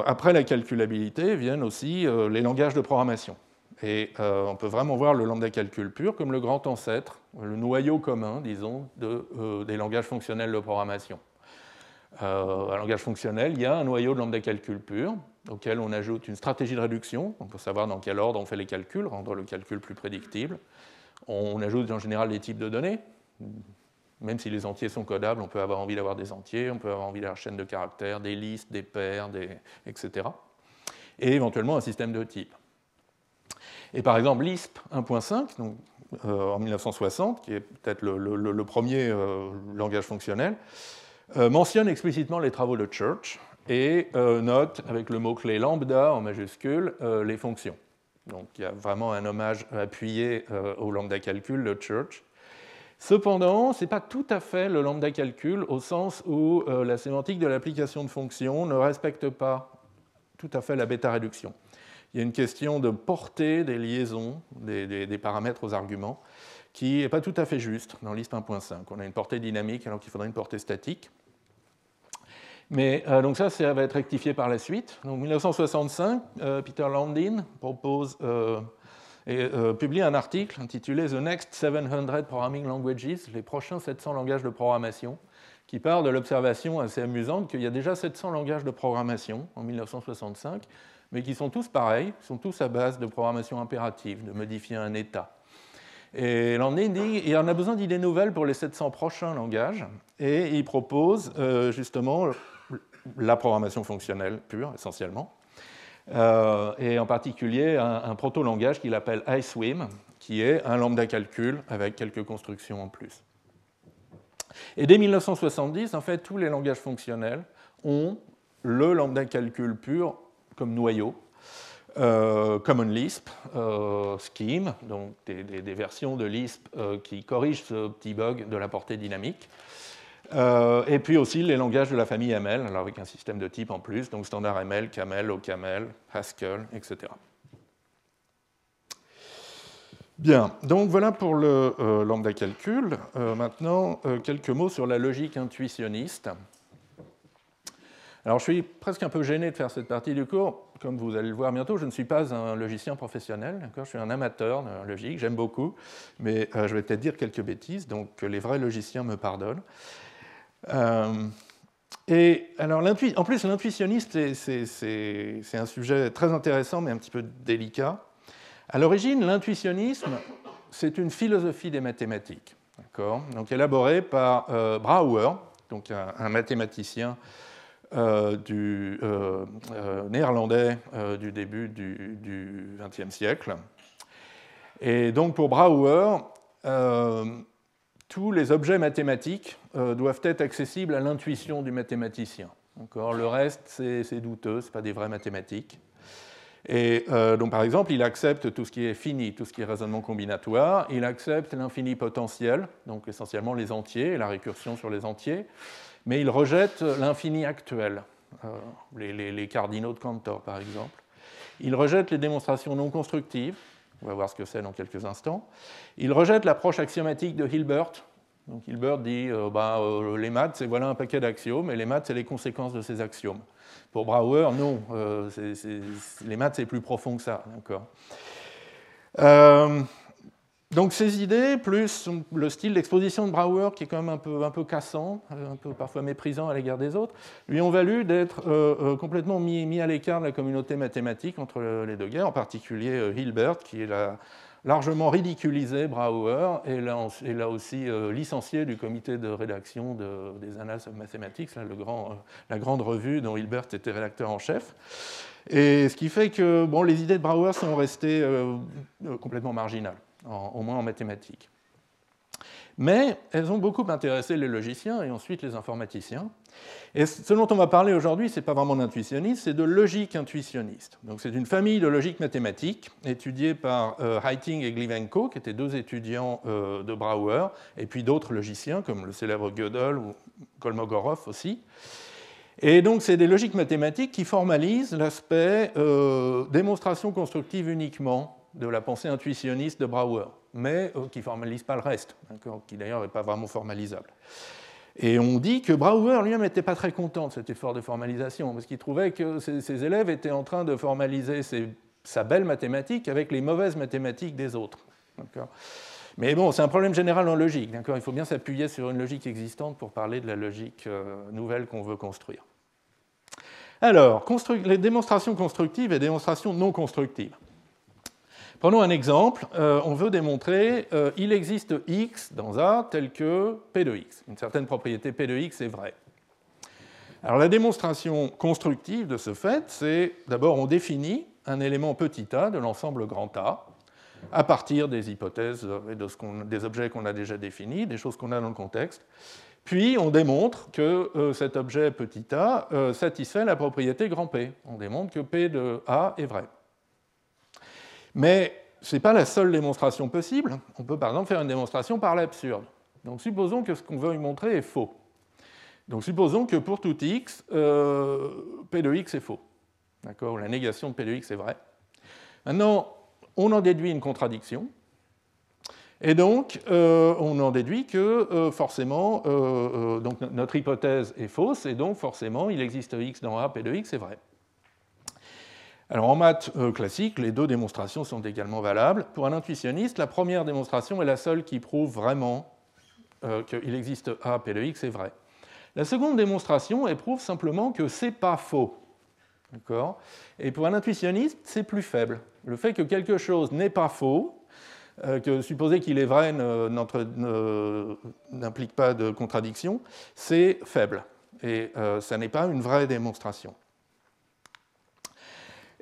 après la calculabilité viennent aussi les langages de programmation. Et on peut vraiment voir le lambda calcul pur comme le grand ancêtre, le noyau commun, disons, de, des langages fonctionnels de programmation. Euh, un langage fonctionnel, il y a un noyau de lambda calcul pur, auquel on ajoute une stratégie de réduction, on peut savoir dans quel ordre on fait les calculs, rendre le calcul plus prédictible. On ajoute en général des types de données. Même si les entiers sont codables, on peut avoir envie d'avoir des entiers, on peut avoir envie d'avoir chaînes de caractères, des listes, des paires, etc. Et éventuellement un système de type. Et par exemple, Lisp 1.5, euh, en 1960, qui est peut-être le, premier euh, langage fonctionnel, mentionne explicitement les travaux de Church et euh, note avec le mot-clé lambda en majuscule euh, les fonctions. Donc il y a vraiment un hommage appuyé au lambda calcul de Church. Cependant, ce n'est pas tout à fait le lambda calcul au sens où la sémantique de l'application de fonctions ne respecte pas tout à fait la bêta réduction. Il y a une question de portée des liaisons, des, paramètres aux arguments, qui n'est pas tout à fait juste dans Lisp 1.5. On a une portée dynamique alors qu'il faudrait une portée statique. Mais euh, donc ça, ça va être rectifié par la suite. Donc 1965, euh, Peter Landin propose euh, et publie un article intitulé The Next 700 Programming Languages, les prochains 700 langages de programmation, qui part de l'observation assez amusante qu'il y a déjà 700 langages de programmation en 1965, mais qui sont tous pareils, sont tous à base de programmation impérative, de modifier un état. Et Landin dit qu'il en a besoin d'idées nouvelles pour les 700 prochains langages, et il propose justement la programmation fonctionnelle pure, essentiellement, euh, et en particulier un, proto-langage qu'il appelle iSwim, qui est un lambda calcul avec quelques constructions en plus. Et dès 1970, en fait, tous les langages fonctionnels ont le lambda calcul pur comme noyau, euh, Common Lisp, euh, Scheme, donc des, versions de Lisp qui corrigent ce petit bug de la portée dynamique, euh, et puis aussi les langages de la famille ML, alors avec un système de type en plus, donc standard ML, Camel, OCaml, Haskell, etc. Bien, donc voilà pour le euh, lambda calcul. Euh, maintenant, quelques mots sur la logique intuitionniste. Alors je suis presque un peu gêné de faire cette partie du cours. Comme vous allez le voir bientôt, je ne suis pas un logicien professionnel, je suis un amateur de logique, j'aime beaucoup, mais je vais peut-être dire quelques bêtises, donc les vrais logiciens me pardonnent. Euh, et alors, en plus, l'intuitionniste, c'est un sujet très intéressant, mais un petit peu délicat. À l'origine, l'intuitionnisme, c'est une philosophie des mathématiques, donc élaborée par euh, Brouwer, donc un, mathématicien euh, du, néerlandais du début du XXe siècle. Et donc pour Brouwer, tous les objets mathématiques euh, doivent être accessibles à l'intuition du mathématicien. Encore, le reste, c'est douteux, ce pas des vraies mathématiques. Et euh, donc, par exemple, il accepte tout ce qui est fini, tout ce qui est raisonnement combinatoire. Il accepte l'infini potentiel, donc essentiellement les entiers, la récursion sur les entiers. Mais il rejette l'infini actuel, euh, les, cardinaux de Cantor, par exemple. Il rejette les démonstrations non constructives, on va voir ce que c'est dans quelques instants. Il rejette l'approche axiomatique de Hilbert. Donc Hilbert dit euh, bah, euh, les maths, c'est voilà un paquet d'axiomes, et les maths, c'est les conséquences de ces axiomes. Pour Brouwer, non, les maths, c'est plus profond que ça. D'accord donc ces idées, plus le style d'exposition de Brouwer, qui est quand même un peu, un peu cassant, un peu parfois méprisant à l'égard des autres, lui ont valu d'être euh, euh, complètement mis, mis, à l'écart de la communauté mathématique entre les deux guerres, en particulier euh, Hilbert, qui la, largement ridiculisé Brouwer et l'a aussi euh, licencié du comité de rédaction des Annals of Mathematics, la grande revue dont Hilbert était rédacteur en chef. Et ce qui fait que bon, les idées de Brouwer sont restées complètement marginales, au moins en mathématiques. Mais elles ont beaucoup intéressé les logiciens et ensuite les informaticiens. Et ce dont on va parler aujourd'hui, ce n'est pas vraiment d'intuitionnisme, c'est de logique intuitionniste. Donc c'est une famille de logique mathématique étudiée par euh, Heiting et Glivenko, qui étaient deux étudiants euh, de Brouwer, et puis d'autres logiciens comme le célèbre Gödel ou Kolmogorov aussi. Et donc c'est des logiques mathématiques qui formalisent l'aspect euh, démonstration constructive uniquement de la pensée intuitionniste de Brouwer, mais qui ne formalisent pas le reste, qui d'ailleurs n'est pas vraiment formalisable. Et on dit que Brouwer lui-même n'était pas très content de cet effort de formalisation, parce qu'il trouvait que ses, élèves étaient en train de formaliser sa belle mathématique avec les mauvaises mathématiques des autres. Mais bon, c'est un problème général en logique. Il faut bien s'appuyer sur une logique existante pour parler de la logique euh, nouvelle qu'on veut construire. Alors, les démonstrations constructives et démonstrations non constructives. Prenons un exemple. Euh, on veut démontrer qu'il euh, existe x dans A tel que P de x. Une certaine propriété P de x est vraie. Alors la démonstration constructive de ce fait, c'est d'abord on définit un élément petit a de l'ensemble grand A à partir des hypothèses et des objets qu'on a déjà définis, des choses qu'on a dans le contexte. Puis on démontre que euh, cet objet petit a satisfait la propriété grand P. On démontre que P de A est vrai. Mais ce n'est pas la seule démonstration possible. On peut par exemple faire une démonstration par l'absurde. Donc supposons que ce qu'on veut montrer est faux. Donc supposons que pour tout x, euh, P de x est faux. D'accord? La négation de P de x est vraie. Maintenant, on en déduit une contradiction. Et donc, euh, on en déduit que euh, forcément, donc notre hypothèse est fausse, et donc forcément, il existe x dans A, P de x est vrai. Alors en maths euh, classique, les deux démonstrations sont également valables. Pour un intuitionniste, la première démonstration est la seule qui prouve vraiment euh, qu'il existe A, P de x est vrai. La seconde démonstration, elle prouve simplement que c'est pas faux. Et pour un intuitionniste, c'est plus faible. Le fait que quelque chose n'est pas faux, euh, que supposer qu'il est vrai n'implique pas de contradiction, c'est faible. Et ça n'est pas une vraie démonstration.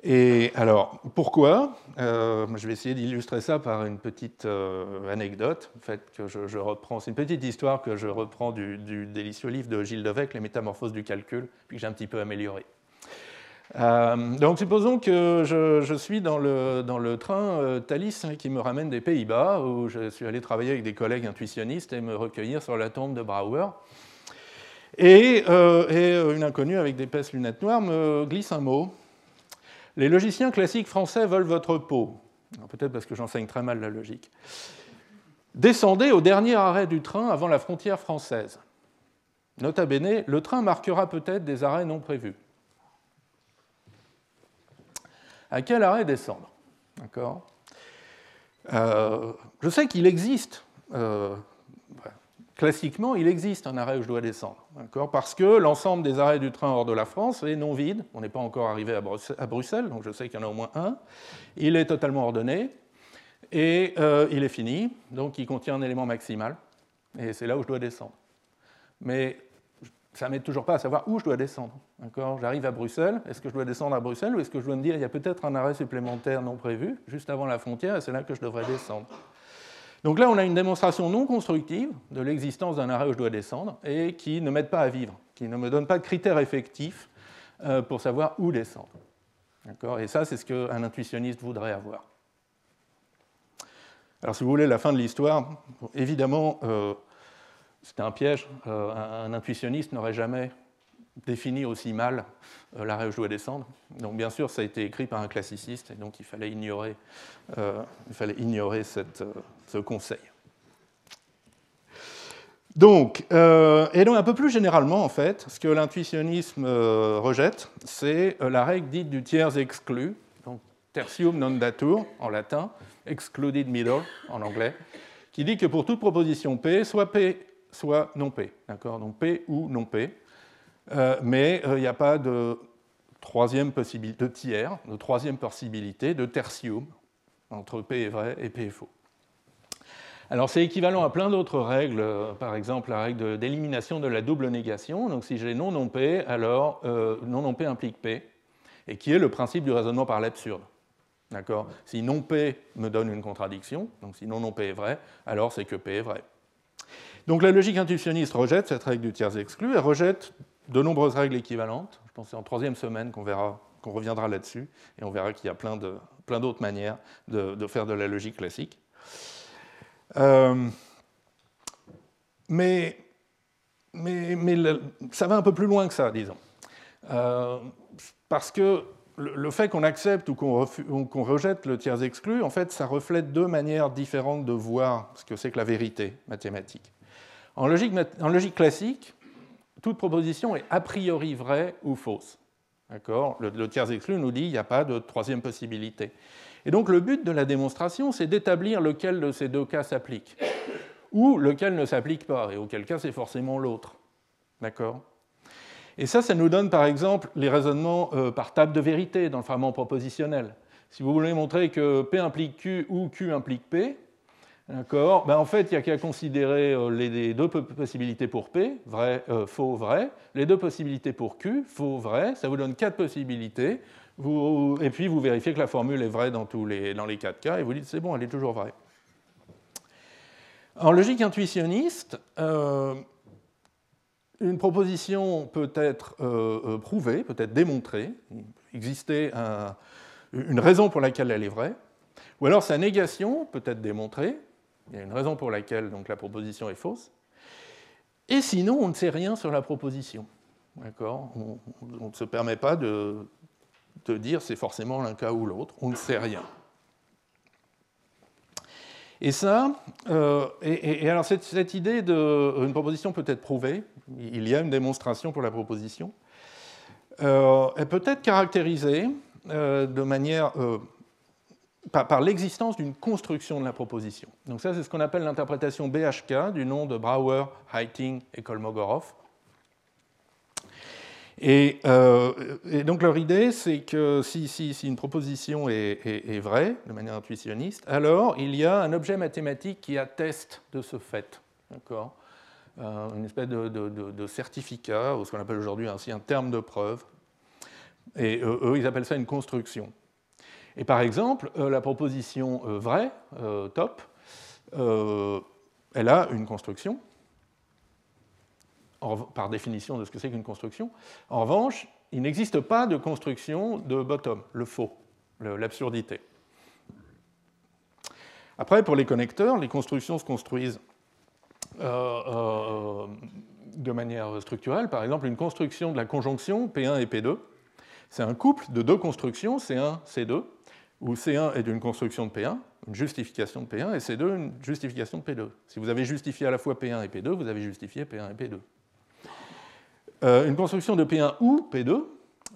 Et alors, pourquoi euh, Je vais essayer d'illustrer ça par une petite euh, anecdote. En fait, je, reprends, c'est une petite histoire que je reprends du, délicieux livre de Gilles Devec, Les Métamorphoses du calcul, puis que j'ai un petit peu amélioré. Euh, donc, supposons que je, suis dans le, train Thalys hein, qui me ramène des Pays-Bas, où je suis allé travailler avec des collègues intuitionnistes et me recueillir sur la tombe de Brouwer. Et, et une inconnue avec pinces lunettes noires me glisse un mot les logiciens classiques français veulent votre peau. Peut-être parce que j'enseigne très mal la logique. Descendez au dernier arrêt du train avant la frontière française. Nota bene, le train marquera peut-être des arrêts non prévus. À quel arrêt descendre? D'accord? Euh, Je sais qu'il existe euh, classiquement, il existe un arrêt où je dois descendre, parce que l'ensemble des arrêts du train hors de la France est non vide. On n'est pas encore arrivé à Bruxelles, donc je sais qu'il y en a au moins un. Il est totalement ordonné et euh, il est fini, donc il contient un élément maximal, et c'est là où je dois descendre. Mais ça ne m'aide toujours pas à savoir où je dois descendre. J'arrive à Bruxelles, est-ce que je dois descendre à Bruxelles ou est-ce que je dois me dire il y a peut-être un arrêt supplémentaire non prévu juste avant la frontière et c'est là que je devrais descendre? Donc là, on a une démonstration non constructive de l'existence d'un arrêt où je dois descendre et qui ne m'aide pas à vivre, qui ne me donne pas de critères effectifs euh, pour savoir où descendre. Et ça, c'est ce qu'un intuitionniste voudrait avoir. Alors, si vous voulez, la fin de l'histoire, évidemment, euh, c'était un piège. Euh, un, intuitionniste n'aurait jamais défini aussi mal l'arrêt où je dois descendre. Donc bien sûr, ça a été écrit par un classiciste, et donc il fallait ignorer, il fallait ignorer cette, ce conseil. Donc, et donc un peu plus généralement, en fait, ce que l'intuitionnisme rejette, c'est la règle dite du tiers exclu, donc tertium non datur en latin, excluded middle en anglais, qui dit que pour toute proposition P, soit P, soit non P, d'accord? Donc P ou non P, euh, mais il euh, n'y a pas de troisième possibilité, de tiers, de troisième possibilité, de tertium. entre P est vrai et P est faux. Alors c'est équivalent à plein d'autres règles, euh, par exemple la règle d'élimination de la double négation. Donc si j'ai non non P, alors euh, non non P implique P, et qui est le principe du raisonnement par l'absurde. D'accord? Si non P me donne une contradiction, donc si non non P est vrai, alors c'est que P est vrai. Donc la logique intuitionniste rejette cette règle du tiers exclu, elle rejette de nombreuses règles équivalentes. Je pense que c'est en troisième semaine qu'on verra, qu'on reviendra là-dessus, et on verra qu'il y a plein, d'autres manières de, faire de la logique classique. Euh, mais, ça va un peu plus loin que ça, disons. Euh, parce que le, fait qu'on accepte ou qu'on, rejette le tiers exclu, en fait, ça reflète deux manières différentes de voir ce que c'est que la vérité mathématique. En logique, en logique classique, toute proposition est a priori vraie ou fausse. Le, le, tiers exclu nous dit qu'il n'y a pas de troisième possibilité. Et donc le but de la démonstration, c'est d'établir lequel de ces deux cas s'applique, ou lequel ne s'applique pas, et auquel cas c'est forcément l'autre. D'accord? Et ça, ça nous donne par exemple les raisonnements euh, par table de vérité dans le fragment propositionnel. Si vous voulez montrer que P implique Q ou Q implique P, D'accord ben, En fait, il n'y a qu'à considérer euh, les deux possibilités pour P, vrai, euh, faux, vrai, les deux possibilités pour Q, faux, vrai, ça vous donne quatre possibilités, et puis vous vérifiez que la formule est vraie dans, tous les, dans les quatre cas, et vous dites c'est bon, elle est toujours vraie. En logique intuitionniste, euh, une proposition peut être prouvée, peut être démontrée, exister une raison pour laquelle elle est vraie, ou alors sa négation peut être démontrée, il y a une raison pour laquelle donc, la proposition est fausse. Et sinon, on ne sait rien sur la proposition. On, ne se permet pas de, dire c'est forcément l'un cas ou l'autre. On ne sait rien. Et ça, euh, et, alors cette, idée d'une proposition peut être prouvée, il y a une démonstration pour la proposition, euh, elle peut être caractérisée euh, de manière par, l'existence d'une construction de la proposition. Donc ça, c'est ce qu'on appelle l'interprétation BHK du nom de Brouwer, Heiting et Kolmogorov. Euh, et, donc leur idée, c'est que si, une proposition est, vraie, de manière intuitionniste, alors il y a un objet mathématique qui atteste de ce fait. D'accord? Euh, Une espèce de, certificat, ou ce qu'on appelle aujourd'hui ainsi un terme de preuve. Et euh, eux, ils appellent ça une construction. Et par exemple, la proposition vraie, top, elle a une construction, par définition de ce que c'est qu'une construction. En revanche, il n'existe pas de construction de bottom, le faux, l'absurdité. Après, pour les connecteurs, les constructions se construisent de manière structurelle. Par exemple, une construction de la conjonction P1 et P2, c'est un couple de deux constructions, C1, C2, où C1 est une construction de P1, une justification de P1, et C2 une justification de P2. Si vous avez justifié à la fois P1 et P2, vous avez justifié P1 et P2. Euh, une construction de P1 ou P2,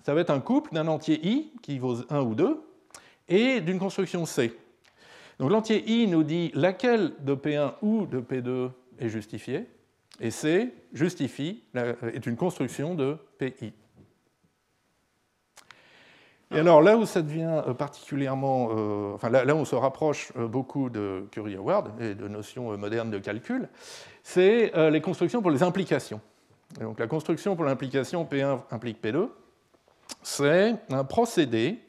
ça va être un couple d'un entier I qui vaut 1 ou 2 et d'une construction C. Donc l'entier I nous dit laquelle de P1 ou de P2 est justifiée, et C justifie, est une construction de PI. Et alors là où ça devient euh, particulièrement, euh, enfin là, où on se rapproche beaucoup de Curie-Howard et de notions modernes de calcul, c'est les constructions pour les implications. Donc la construction pour l'implication P1 implique P2, c'est un procédé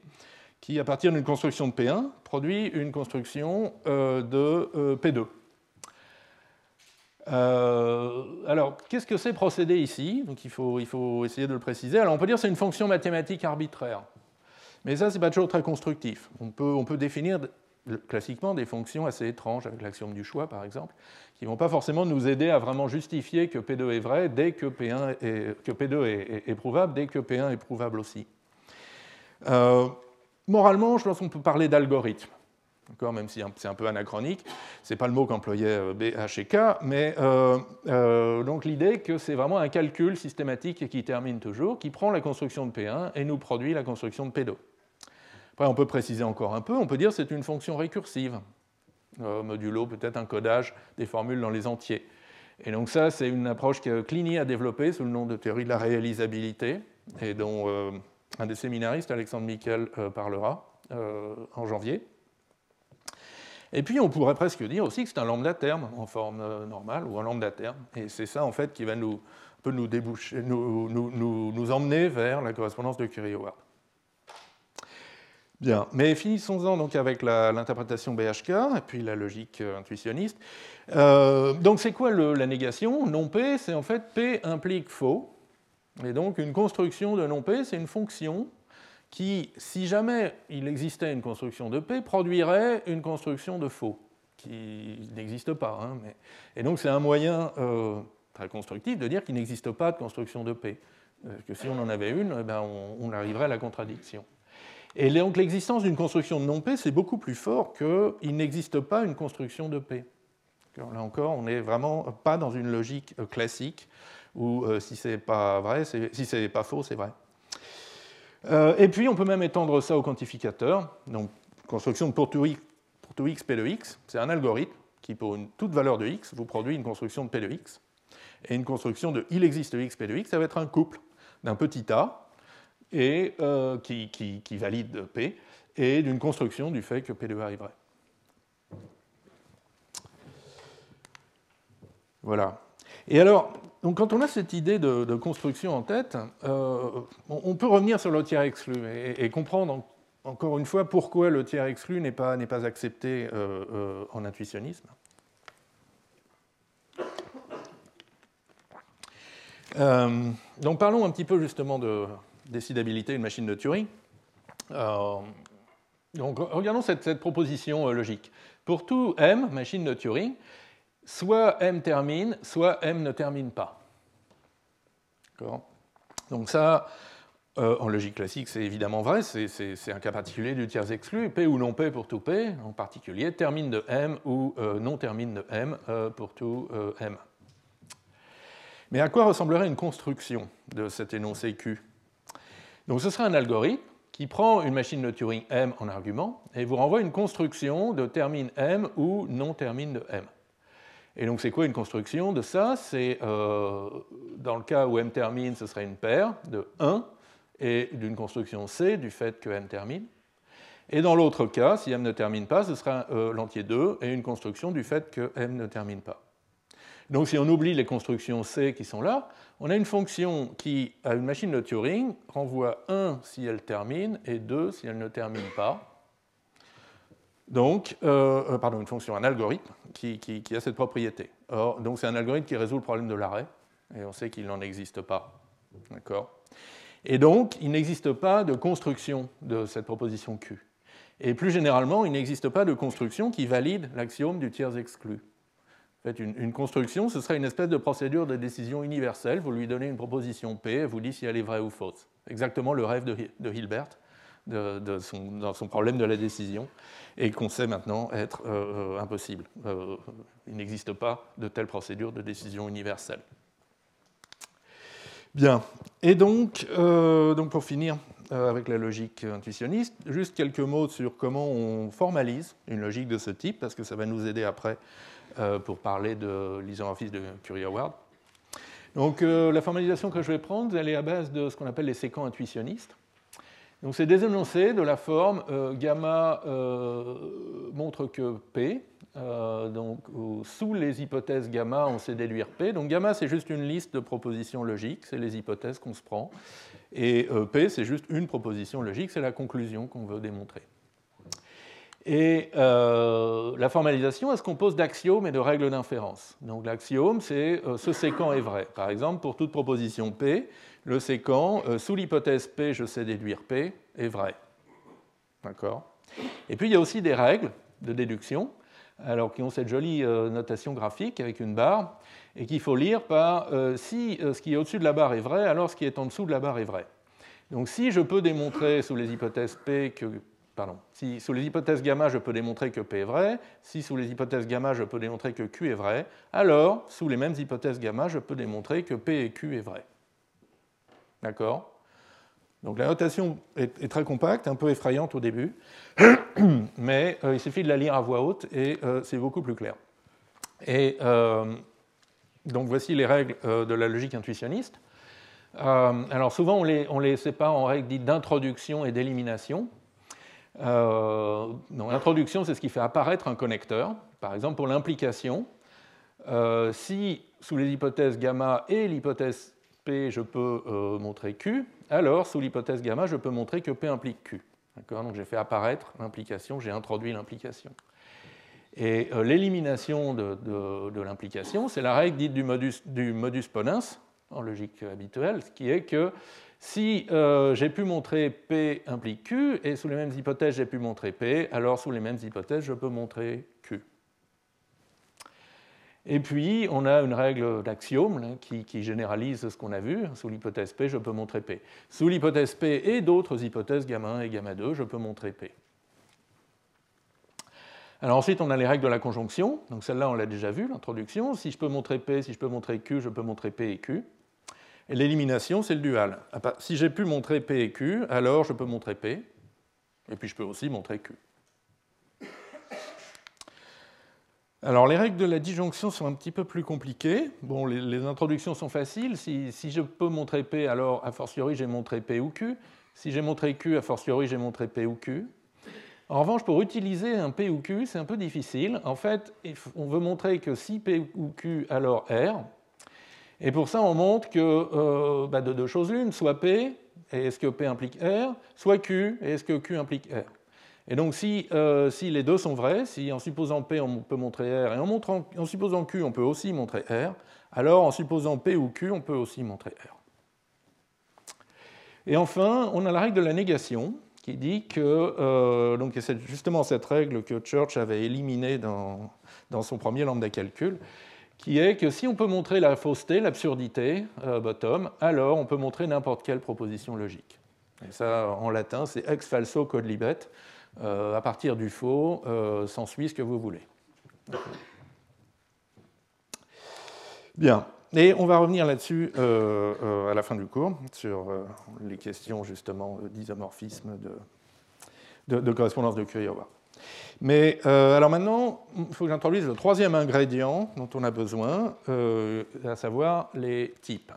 qui, à partir d'une construction de P1, produit une construction de P2. alors, qu'est-ce que c'est procédé ici? Donc, il faut, il faut, essayer de le préciser. Alors, on peut dire que c'est une fonction mathématique arbitraire. Mais ça, ce n'est pas toujours très constructif. On peut, on peut définir classiquement des fonctions assez étranges, avec l'axiome du choix par exemple, qui ne vont pas forcément nous aider à vraiment justifier que P2 est vrai dès que, P1 est, que P2 est, prouvable, dès que P1 est prouvable aussi. Euh, moralement, je pense qu'on peut parler d'algorithme, même si c'est un peu anachronique. Ce n'est pas le mot qu'employait euh, B, mais euh, donc l'idée que c'est vraiment un calcul systématique qui termine toujours, qui prend la construction de P1 et nous produit la construction de P2. On peut préciser encore un peu, on peut dire que c'est une fonction récursive, euh, modulo peut-être un codage des formules dans les entiers. Et donc ça, c'est une approche que Clini a développée sous le nom de théorie de la réalisabilité, et dont euh, un des séminaristes, Alexandre Miquel, euh, parlera en janvier. Et puis on pourrait presque dire aussi que c'est un lambda terme en forme normale ou un lambda terme. Et c'est ça en fait qui va nous, peut nous, déboucher, nous, nous, nous, emmener vers la correspondance de Curie-Howard. Bien, mais finissons-en donc avec l'interprétation BHK et puis la logique euh, intuitionniste. Euh, donc c'est quoi la négation? Non P, c'est en fait P implique faux. Et donc une construction de non P, c'est une fonction qui, si jamais il existait une construction de P, produirait une construction de faux, qui n'existe pas. Hein. Et donc c'est un moyen euh, très constructif de dire qu'il n'existe pas de construction de P. Parce que si on en avait une, eh ben on arriverait à la contradiction. Et donc l'existence d'une construction de non-P, c'est beaucoup plus fort qu'il n'existe pas une construction de P. Là encore, on n'est vraiment pas dans une logique euh, classique où euh, si c'est pas vrai, si c'est pas faux, c'est vrai. Euh, et puis on peut même étendre ça au quantificateur. Donc construction pour tout, x, pour tout x p de x, c'est un algorithme qui pour toute valeur de x vous produit une construction de p de x. Et une construction de il existe x p de x, ça va être un couple d'un petit a et, euh, qui, valide P, et d'une construction du fait que P de A est vrai. Voilà. Et alors, donc quand on a cette idée de, construction en tête, euh, on, peut revenir sur le tiers exclu et, comprendre encore une fois pourquoi le tiers exclu n'est pas, pas, accepté euh, en intuitionnisme. donc parlons un petit peu justement de, décidabilité d'une machine de Turing. Euh, donc, regardons cette, proposition euh, logique. Pour tout M, machine de Turing, soit M termine, soit M ne termine pas. Donc ça, euh, en logique classique, c'est évidemment vrai, c'est un cas particulier du tiers exclu, P ou non P pour tout P, en particulier termine de M ou non termine de M pour tout M. Mais à quoi ressemblerait une construction de cet énoncé Q? Donc ce sera un algorithme qui prend une machine de Turing M en argument et vous renvoie une construction de termine M ou non termine de M. Et donc c'est quoi une construction de ça? C'est euh, dans le cas où M termine, ce serait une paire de 1 et d'une construction C du fait que M termine. Et dans l'autre cas, si M ne termine pas, ce sera euh, l'entier 2 et une construction du fait que M ne termine pas. Donc si on oublie les constructions C qui sont là, on a une fonction qui, à une machine de Turing, renvoie 1 si elle termine et 2 si elle ne termine pas. Donc, euh, euh, pardon, une fonction, un algorithme qui, a cette propriété. Or, donc c'est un algorithme qui résout le problème de l'arrêt, et on sait qu'il n'en existe pas. D'accord? Et donc, il n'existe pas de construction de cette proposition Q. Et plus généralement, il n'existe pas de construction qui valide l'axiome du tiers exclu une, construction, ce serait une espèce de procédure de décision universelle. Vous lui donnez une proposition P, et vous dites si elle est vraie ou fausse. Exactement le rêve de, Hilbert dans son problème de la décision, et qu'on sait maintenant être euh, euh, impossible. Euh, il n'existe pas de telle procédure de décision universelle. Bien. Et donc, donc pour finir avec la logique intuitionniste, juste quelques mots sur comment on formalise une logique de ce type, parce que ça va nous aider après pour parler de l'isomorphisme de Curie-Howard. Donc euh, la formalisation que je vais prendre, elle est à base de ce qu'on appelle les séquents intuitionnistes. Donc c'est des énoncés de la forme euh, gamma montre que P, donc sous les hypothèses gamma, on sait déduire P. Donc gamma, c'est juste une liste de propositions logiques, c'est les hypothèses qu'on se prend. Et P, c'est juste une proposition logique, c'est la conclusion qu'on veut démontrer. Et euh, la formalisation, elle se compose d'axiomes et de règles d'inférence? Donc l'axiome, c'est euh, ce séquent est vrai. Par exemple, pour toute proposition P, le séquent, euh, sous l'hypothèse P, je sais déduire P, est vrai. D'accord? Et puis il y a aussi des règles de déduction, alors qui ont cette jolie notation graphique avec une barre, et qu'il faut lire par si ce qui est au-dessus de la barre est vrai, alors ce qui est en dessous de la barre est vrai. Donc si je peux démontrer sous les hypothèses P que si sous les hypothèses gamma, je peux démontrer que P est vrai, si sous les hypothèses gamma, je peux démontrer que Q est vrai, alors, sous les mêmes hypothèses gamma, je peux démontrer que P et Q est vrai. D'accord? Donc la notation est, très compacte, un peu effrayante au début, mais euh, il suffit de la lire à voix haute et euh, c'est beaucoup plus clair. Et euh, donc voici les règles de la logique intuitionniste. alors souvent on les, on les sépare en règles dites d'introduction et d'élimination. L'introduction, c'est ce qui fait apparaître un connecteur. Par exemple, pour l'implication, si sous les hypothèses gamma et l'hypothèse P, je peux montrer Q, alors sous l'hypothèse gamma, je peux montrer que P implique Q. Donc j'ai fait apparaître l'implication, j'ai introduit l'implication. Et euh, l'élimination de, l'implication, c'est la règle dite du modus, du modus ponens, en logique habituelle, qui est que si euh, j'ai pu montrer P implique Q, et sous les mêmes hypothèses j'ai pu montrer P, alors sous les mêmes hypothèses je peux montrer Q. Et puis, on a une règle d'axiome qui, généralise ce qu'on a vu. Sous l'hypothèse P, je peux montrer P. Sous l'hypothèse P et d'autres hypothèses, gamma 1 et gamma 2, je peux montrer P. Alors ensuite, on a les règles de la conjonction. Donc celle-là, on l'a déjà vue, l'introduction. Si je peux montrer P, si je peux montrer Q, je peux montrer P et Q. L'élimination, c'est le dual. Si j'ai pu montrer P et Q, alors je peux montrer P. Et puis je peux aussi montrer Q. Alors les règles de la disjonction sont un petit peu plus compliquées. Bon, les, introductions sont faciles. Si, je peux montrer P, alors a fortiori j'ai montré P ou Q. Si j'ai montré Q, a fortiori j'ai montré P ou Q. En revanche, pour utiliser un P ou Q, c'est un peu difficile. En fait, on veut montrer que si P ou Q, alors R. Et pour ça, on montre que euh, bah, de deux choses l'une, soit P, et est-ce que P implique R, soit Q, et est-ce que Q implique R. Et donc euh, si, les deux sont vrais, si en supposant P on peut montrer R et en, supposant Q on peut aussi montrer R, alors en supposant P ou Q on peut aussi montrer R. Et enfin, on a la règle de la négation qui dit que, euh, donc c'est justement cette règle que Church avait éliminée dans, dans, son premier lambda calcul, qui est que si on peut montrer la fausseté, l'absurdité, euh, bottom, alors on peut montrer n'importe quelle proposition logique. Et ça, en latin, c'est ex falso code libet. Euh, à partir du faux, euh, s'ensuit ce que vous voulez. Bien. Et on va revenir là-dessus euh, à la fin du cours, sur les questions justement d'isomorphisme, de, correspondance de Curie. Mais alors maintenant, il faut que j'introduise le troisième ingrédient dont on a besoin, à savoir les types.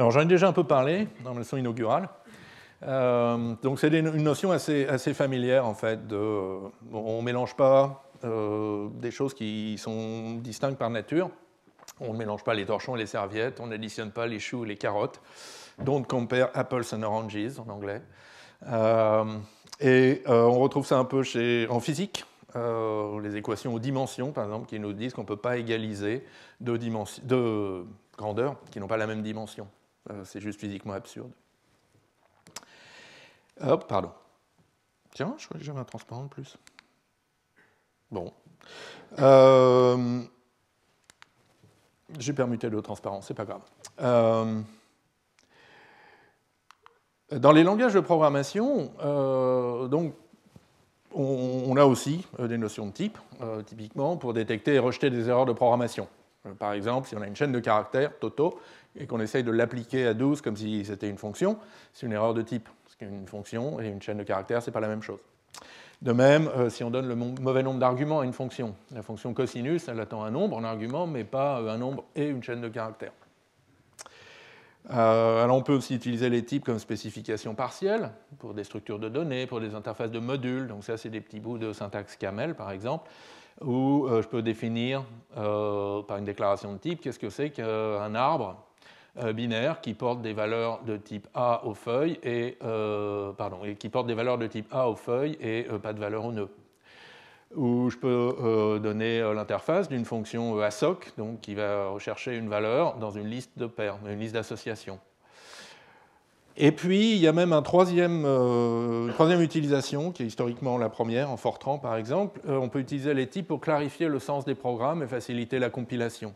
Alors j'en ai déjà un peu parlé dans la leçon inaugurale. Euh, donc c'est une notion assez, familière en fait. On ne mélange pas euh, des choses qui sont distinctes par nature. On ne mélange pas les torchons et les serviettes. On n'additionne pas les choux et les carottes. Don't compare apples and oranges en anglais. Euh, et on retrouve ça un peu en physique. les équations aux dimensions, par exemple, qui nous disent qu'on ne peut pas égaliser deux, grandeurs qui n'ont pas la même dimension. Euh, c'est juste physiquement absurde. Hop, pardon. Tiens, je crois que j'avais un transparent de plus. Bon. Euh, j'ai permuté le transparent, c'est pas grave. Euh, dans les langages de programmation, donc, on, a aussi des notions de type, typiquement pour détecter et rejeter des erreurs de programmation. par exemple, si on a une chaîne de caractères, Toto, et qu'on essaye de l'appliquer à 12 comme si c'était une fonction, c'est une erreur de type. Parce qu'une fonction et une chaîne de caractères, ce n'est pas la même chose. De même, euh, si on donne le mauvais nombre d'arguments à une fonction, la fonction cosinus, elle attend un nombre en argument, mais pas euh, un nombre et une chaîne de caractères. Euh, alors on peut aussi utiliser les types comme spécification partielle pour des structures de données, pour des interfaces de modules. Donc ça, c'est des petits bouts de syntaxe camel, par exemple, où je peux définir par une déclaration de type qu'est-ce que c'est qu'un arbre euh, binaire qui porte des valeurs de type A aux feuilles et, euh, pardon, et qui porte des valeurs de type A aux feuilles et euh, pas de valeur au nœud. Ou je peux donner l'interface d'une fonction ASOC, donc qui va rechercher une valeur dans une liste de paires, une liste d'associations. Et puis, il y a même un une troisième utilisation, qui est historiquement la première, en Fortran par exemple. on peut utiliser les types pour clarifier le sens des programmes et faciliter la compilation.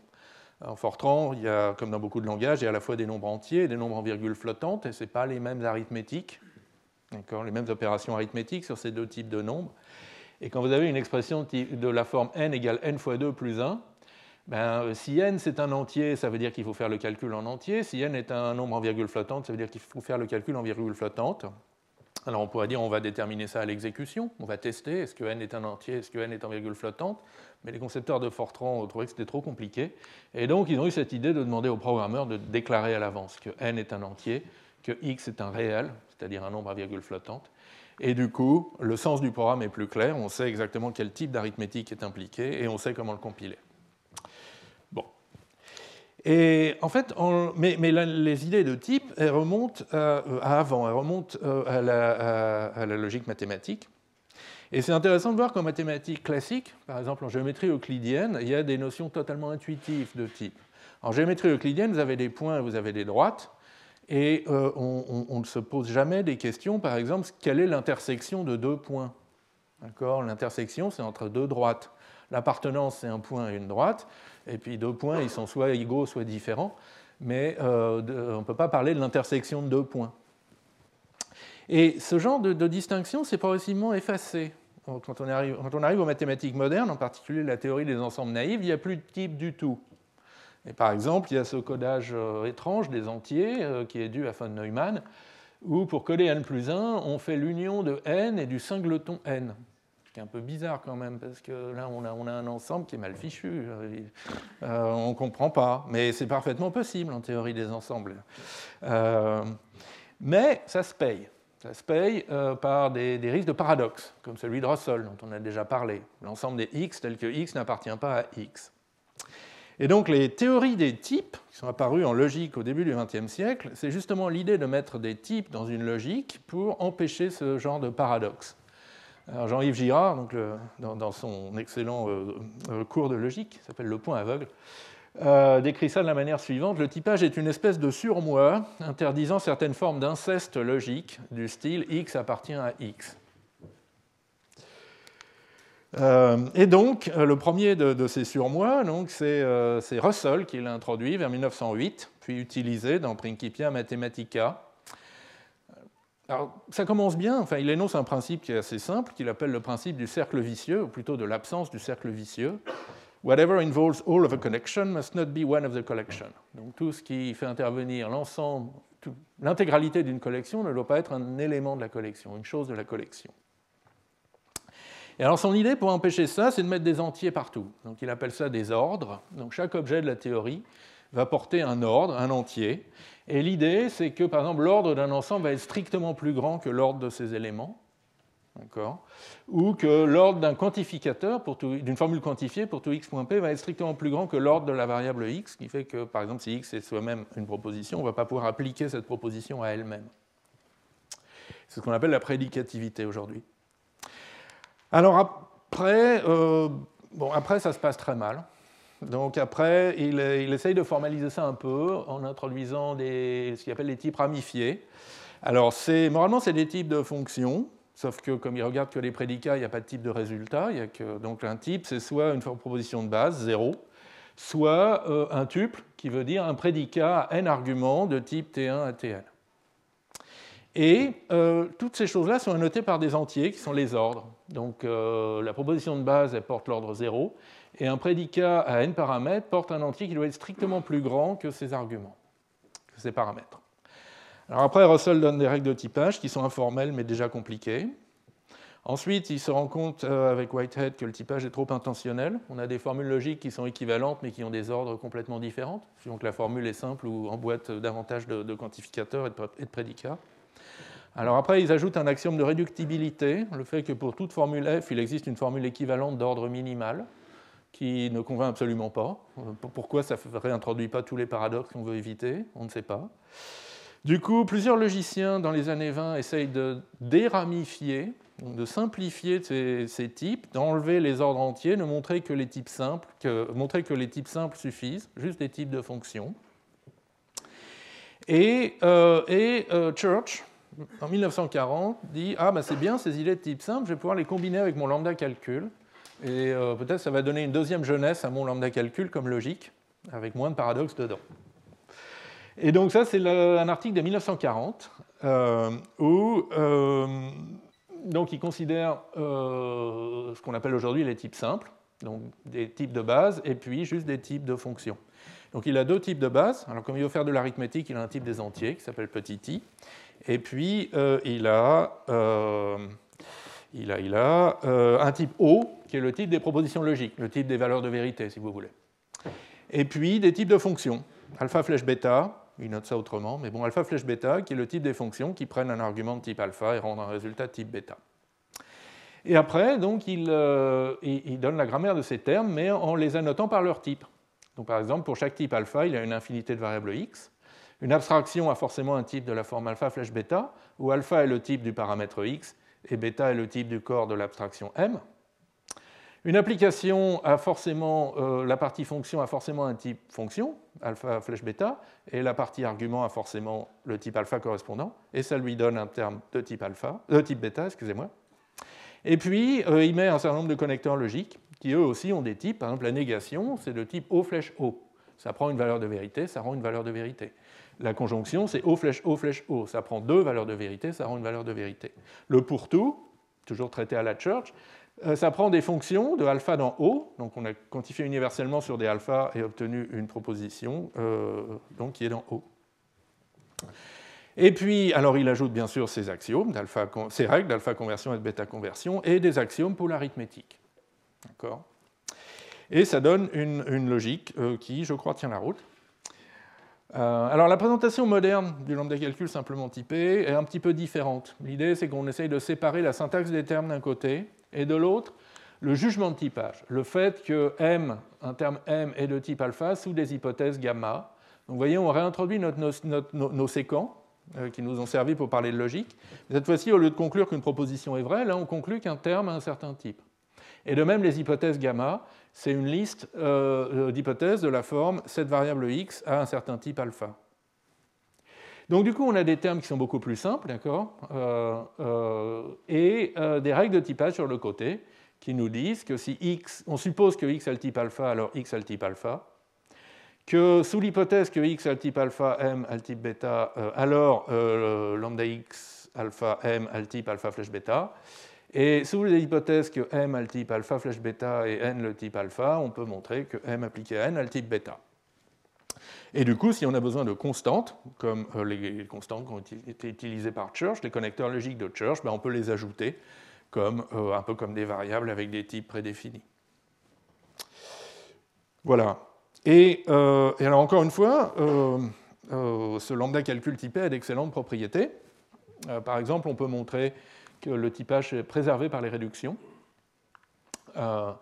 En Fortran, il y a, comme dans beaucoup de langages, il y a à la fois des nombres entiers et des nombres en virgule flottante, et ce n'est pas les mêmes arithmétiques, les mêmes opérations arithmétiques sur ces deux types de nombres. Et quand vous avez une expression de la forme n égale n fois 2 plus 1, ben, si n c'est un entier, ça veut dire qu'il faut faire le calcul en entier. Si n est un nombre en virgule flottante, ça veut dire qu'il faut faire le calcul en virgule flottante. Alors on pourrait dire on va déterminer ça à l'exécution, on va tester est-ce que n est un entier, est-ce que n est en virgule flottante, mais les concepteurs de Fortran ont trouvé que c'était trop compliqué, et donc ils ont eu cette idée de demander aux programmeurs de déclarer à l'avance que n est un entier, que x est un réel, c'est-à-dire un nombre à virgule flottante, et du coup le sens du programme est plus clair, on sait exactement quel type d'arithmétique est impliqué, et on sait comment le compiler. Et en fait, mais, les idées de type, elles remontent à, avant, elles remontent euh, à la, à la logique mathématique. Et c'est intéressant de voir qu'en mathématiques classiques, par exemple en géométrie euclidienne, il y a des notions totalement intuitives de type. En géométrie euclidienne, vous avez des points et vous avez des droites, et euh, on, on, ne se pose jamais des questions, par exemple, quelle est l'intersection de deux points? L'intersection, c'est entre deux droites. L'appartenance, c'est un point et une droite. Et puis deux points, ils sont soit égaux, soit différents. Mais euh, on ne peut pas parler de l'intersection de deux points. Et ce genre de, distinction s'est progressivement effacé. Quand on, arrive, quand aux mathématiques modernes, en particulier la théorie des ensembles naïfs, il n'y a plus de type du tout. Et par exemple, il y a ce codage euh, étrange des entiers euh, qui est dû à von Neumann, où pour coder n plus 1, on fait l'union de n et du singleton n qui un peu bizarre quand même, parce que là, on a, un ensemble qui est mal fichu. Euh, on ne comprend pas, mais c'est parfaitement possible en théorie des ensembles. Euh, mais ça se paye. Ça se paye euh, par des, risques de paradoxe, comme celui de Russell, dont on a déjà parlé. L'ensemble des x tel que x n'appartient pas à x. Et donc les théories des types, qui sont apparues en logique au début du XXe siècle, c'est justement l'idée de mettre des types dans une logique pour empêcher ce genre de paradoxe. Jean-Yves Girard, dans, son excellent euh, euh, cours de logique, s'appelle Le point aveugle, euh, décrit ça de la manière suivante. Le typage est une espèce de surmoi interdisant certaines formes d'inceste logique du style x appartient à x. et donc, le premier de, ces surmois, c'est Russell qui l'a introduit vers 1908, puis utilisé dans Principia Mathematica. Alors, ça commence bien. Enfin, il énonce un principe qui est assez simple, qu'il appelle le principe du cercle vicieux, ou plutôt de l'absence du cercle vicieux. Whatever involves all of a connection must not be one of the collection. Donc, tout ce qui fait intervenir l'ensemble, l'intégralité d'une collection ne doit pas être un élément de la collection, une chose de la collection. Et alors, son idée pour empêcher ça, c'est de mettre des entiers partout. Donc, il appelle ça des ordres. Donc, chaque objet de la théorie va porter un ordre, un entier. Et l'idée, c'est que, par exemple, l'ordre d'un ensemble va être strictement plus grand que l'ordre de ses éléments, ou que l'ordre d'un quantificateur, d'une formule quantifiée pour tout x.p, va être strictement plus grand que l'ordre de la variable x, ce qui fait que, par exemple, si x est soi-même une proposition, on ne va pas pouvoir appliquer cette proposition à elle-même. C'est ce qu'on appelle la prédicativité aujourd'hui. Alors après, euh, bon, après, ça se passe très mal. Donc après, il, essaye de formaliser ça un peu en introduisant ce qu'il appelle les types ramifiés. Alors moralement, c'est des types de fonctions, sauf que comme il regarde que les prédicats, il n'y a pas de type de résultat. Il y a donc un type, c'est soit une proposition de base, 0, soit euh, un tuple, qui veut dire un prédicat à n arguments de type T1 à Tn. Et euh, toutes ces choses-là sont annotées par des entiers qui sont les ordres. Donc euh, la proposition de base, elle porte l'ordre 0, et un prédicat à n paramètres porte un entier qui doit être strictement plus grand que ses arguments, que ses paramètres. Alors après, Russell donne des règles de typage qui sont informelles mais déjà compliquées. Ensuite, il se rend compte euh, avec Whitehead que le typage est trop intentionnel. On a des formules logiques qui sont équivalentes mais qui ont des ordres complètement différents, suivant que la formule est simple ou emboîte davantage de, quantificateurs et de prédicats. Alors après, ils ajoutent un axiome de réductibilité, le fait que pour toute formule f, il existe une formule équivalente d'ordre minimal qui ne convainc absolument pas. Pourquoi ça ne réintroduit pas tous les paradoxes qu'on veut éviter? On ne sait pas. Du coup, plusieurs logiciens dans les années 20 essayent de déramifier, de simplifier ces, types, d'enlever les ordres entiers, de montrer que les types simples, que, montrer que les types simples suffisent, juste des types de fonctions. Et, euh, euh, Church, en 1940, dit Ah, ben c'est bien ces idées de type simple, je vais pouvoir les combiner avec mon lambda calcul. Et euh, peut-être ça va donner une deuxième jeunesse à mon lambda calcul comme logique, avec moins de paradoxes dedans. Et donc ça, c'est un article de 1940 euh, où euh, donc il considère ce qu'on appelle aujourd'hui les types simples, donc des types de base, et puis juste des types de fonctions. Donc il a deux types de bases. Alors comme il veut faire de l'arithmétique, il a un type des entiers qui s'appelle petit i. Et puis il a, il a, il a euh, un type O qui est le type des propositions logiques, le type des valeurs de vérité si vous voulez. Et puis des types de fonctions, alpha flèche bêta, il note ça autrement, mais bon, alpha flèche bêta qui est le type des fonctions qui prennent un argument de type alpha et rendent un résultat de type bêta. Et après, donc, il, il donne la grammaire de ces termes, mais en les annotant par leur type. Donc par exemple, pour chaque type alpha, il a une infinité de variables x. Une abstraction a forcément un type de la forme alpha flèche bêta, où alpha est le type du paramètre x et bêta est le type du corps de l'abstraction m. Une application a forcément, euh, la partie fonction a forcément un type fonction, alpha flèche bêta, et la partie argument a forcément le type alpha correspondant, et ça lui donne un terme de type alpha, de type bêta, excusez-moi. Et puis, euh, il met un certain nombre de connecteurs logiques qui eux aussi ont des types. Par exemple, la négation, c'est de type O flèche O. Ça prend une valeur de vérité, ça rend une valeur de vérité. La conjonction, c'est O flèche O flèche O. Ça prend deux valeurs de vérité, ça rend une valeur de vérité. Le pour tout, toujours traité à la Church, euh, ça prend des fonctions de alpha dans O, donc on a quantifié universellement sur des alpha et obtenu une proposition euh, donc, qui est dans O. Et puis, alors il ajoute bien sûr ses axiomes, ses règles d'alpha conversion et de bêta conversion, et des axiomes pour l'arithmétique. D'accord? Et ça donne une, logique euh, qui, je crois, tient la route. Euh, alors la présentation moderne du lambda calcul simplement typé est un petit peu différente. L'idée, c'est qu'on essaye de séparer la syntaxe des termes d'un côté et de l'autre le jugement de typage, le fait que m, un terme m, est de type alpha sous des hypothèses gamma. Donc vous voyez, on réintroduit nos, séquents euh, qui nous ont servi pour parler de logique. Cette fois-ci, au lieu de conclure qu'une proposition est vraie, là on conclut qu'un terme a un certain type. Et de même, les hypothèses gamma, c'est une liste euh, d'hypothèses de la forme cette variable x a un certain type alpha. Donc du coup, on a des termes qui sont beaucoup plus simples, d'accord euh, euh, Et des règles de typage sur le côté qui nous disent que si x, on suppose que x a le type alpha, alors x a le type alpha, que sous l'hypothèse que x a le type alpha, m a le type bêta, alors lambda x alpha m a le type alpha flèche bêta, et sous l'hypothèse que m a le type alpha flèche bêta et n le type alpha, on peut montrer que m appliqué à n a le type bêta. Et du coup, si on a besoin de constantes, comme euh, les constantes qui ont été utilisées par Church, les connecteurs logiques de Church, ben, on peut les ajouter comme, euh, un peu comme des variables avec des types prédéfinis. Voilà. Et, euh, et alors encore une fois, ce lambda calcul typé a d'excellentes propriétés. Par exemple, on peut montrer que le typage est préservé par les réductions. Euh,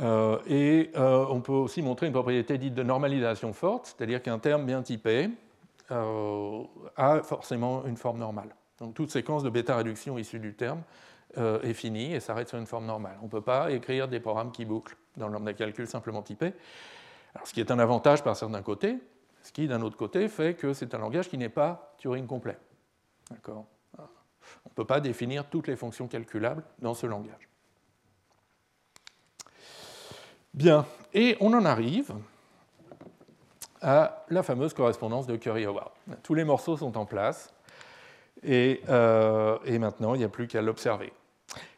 euh, et euh, on peut aussi montrer une propriété dite de normalisation forte, c'est-à-dire qu'un terme bien typé a forcément une forme normale. Donc toute séquence de bêta-réduction issue du terme est finie et s'arrête sur une forme normale. On ne peut pas écrire des programmes qui bouclent dans le lambda calcul simplement typé. Alors, ce qui est un avantage par certains côtés, ce qui d'un autre côté fait que c'est un langage qui n'est pas Turing complet. D'accord on ne peut pas définir toutes les fonctions calculables dans ce langage. Bien, et on en arrive à la fameuse correspondance de Curry-Howard. Tous les morceaux sont en place, et, euh, maintenant il n'y a plus qu'à l'observer.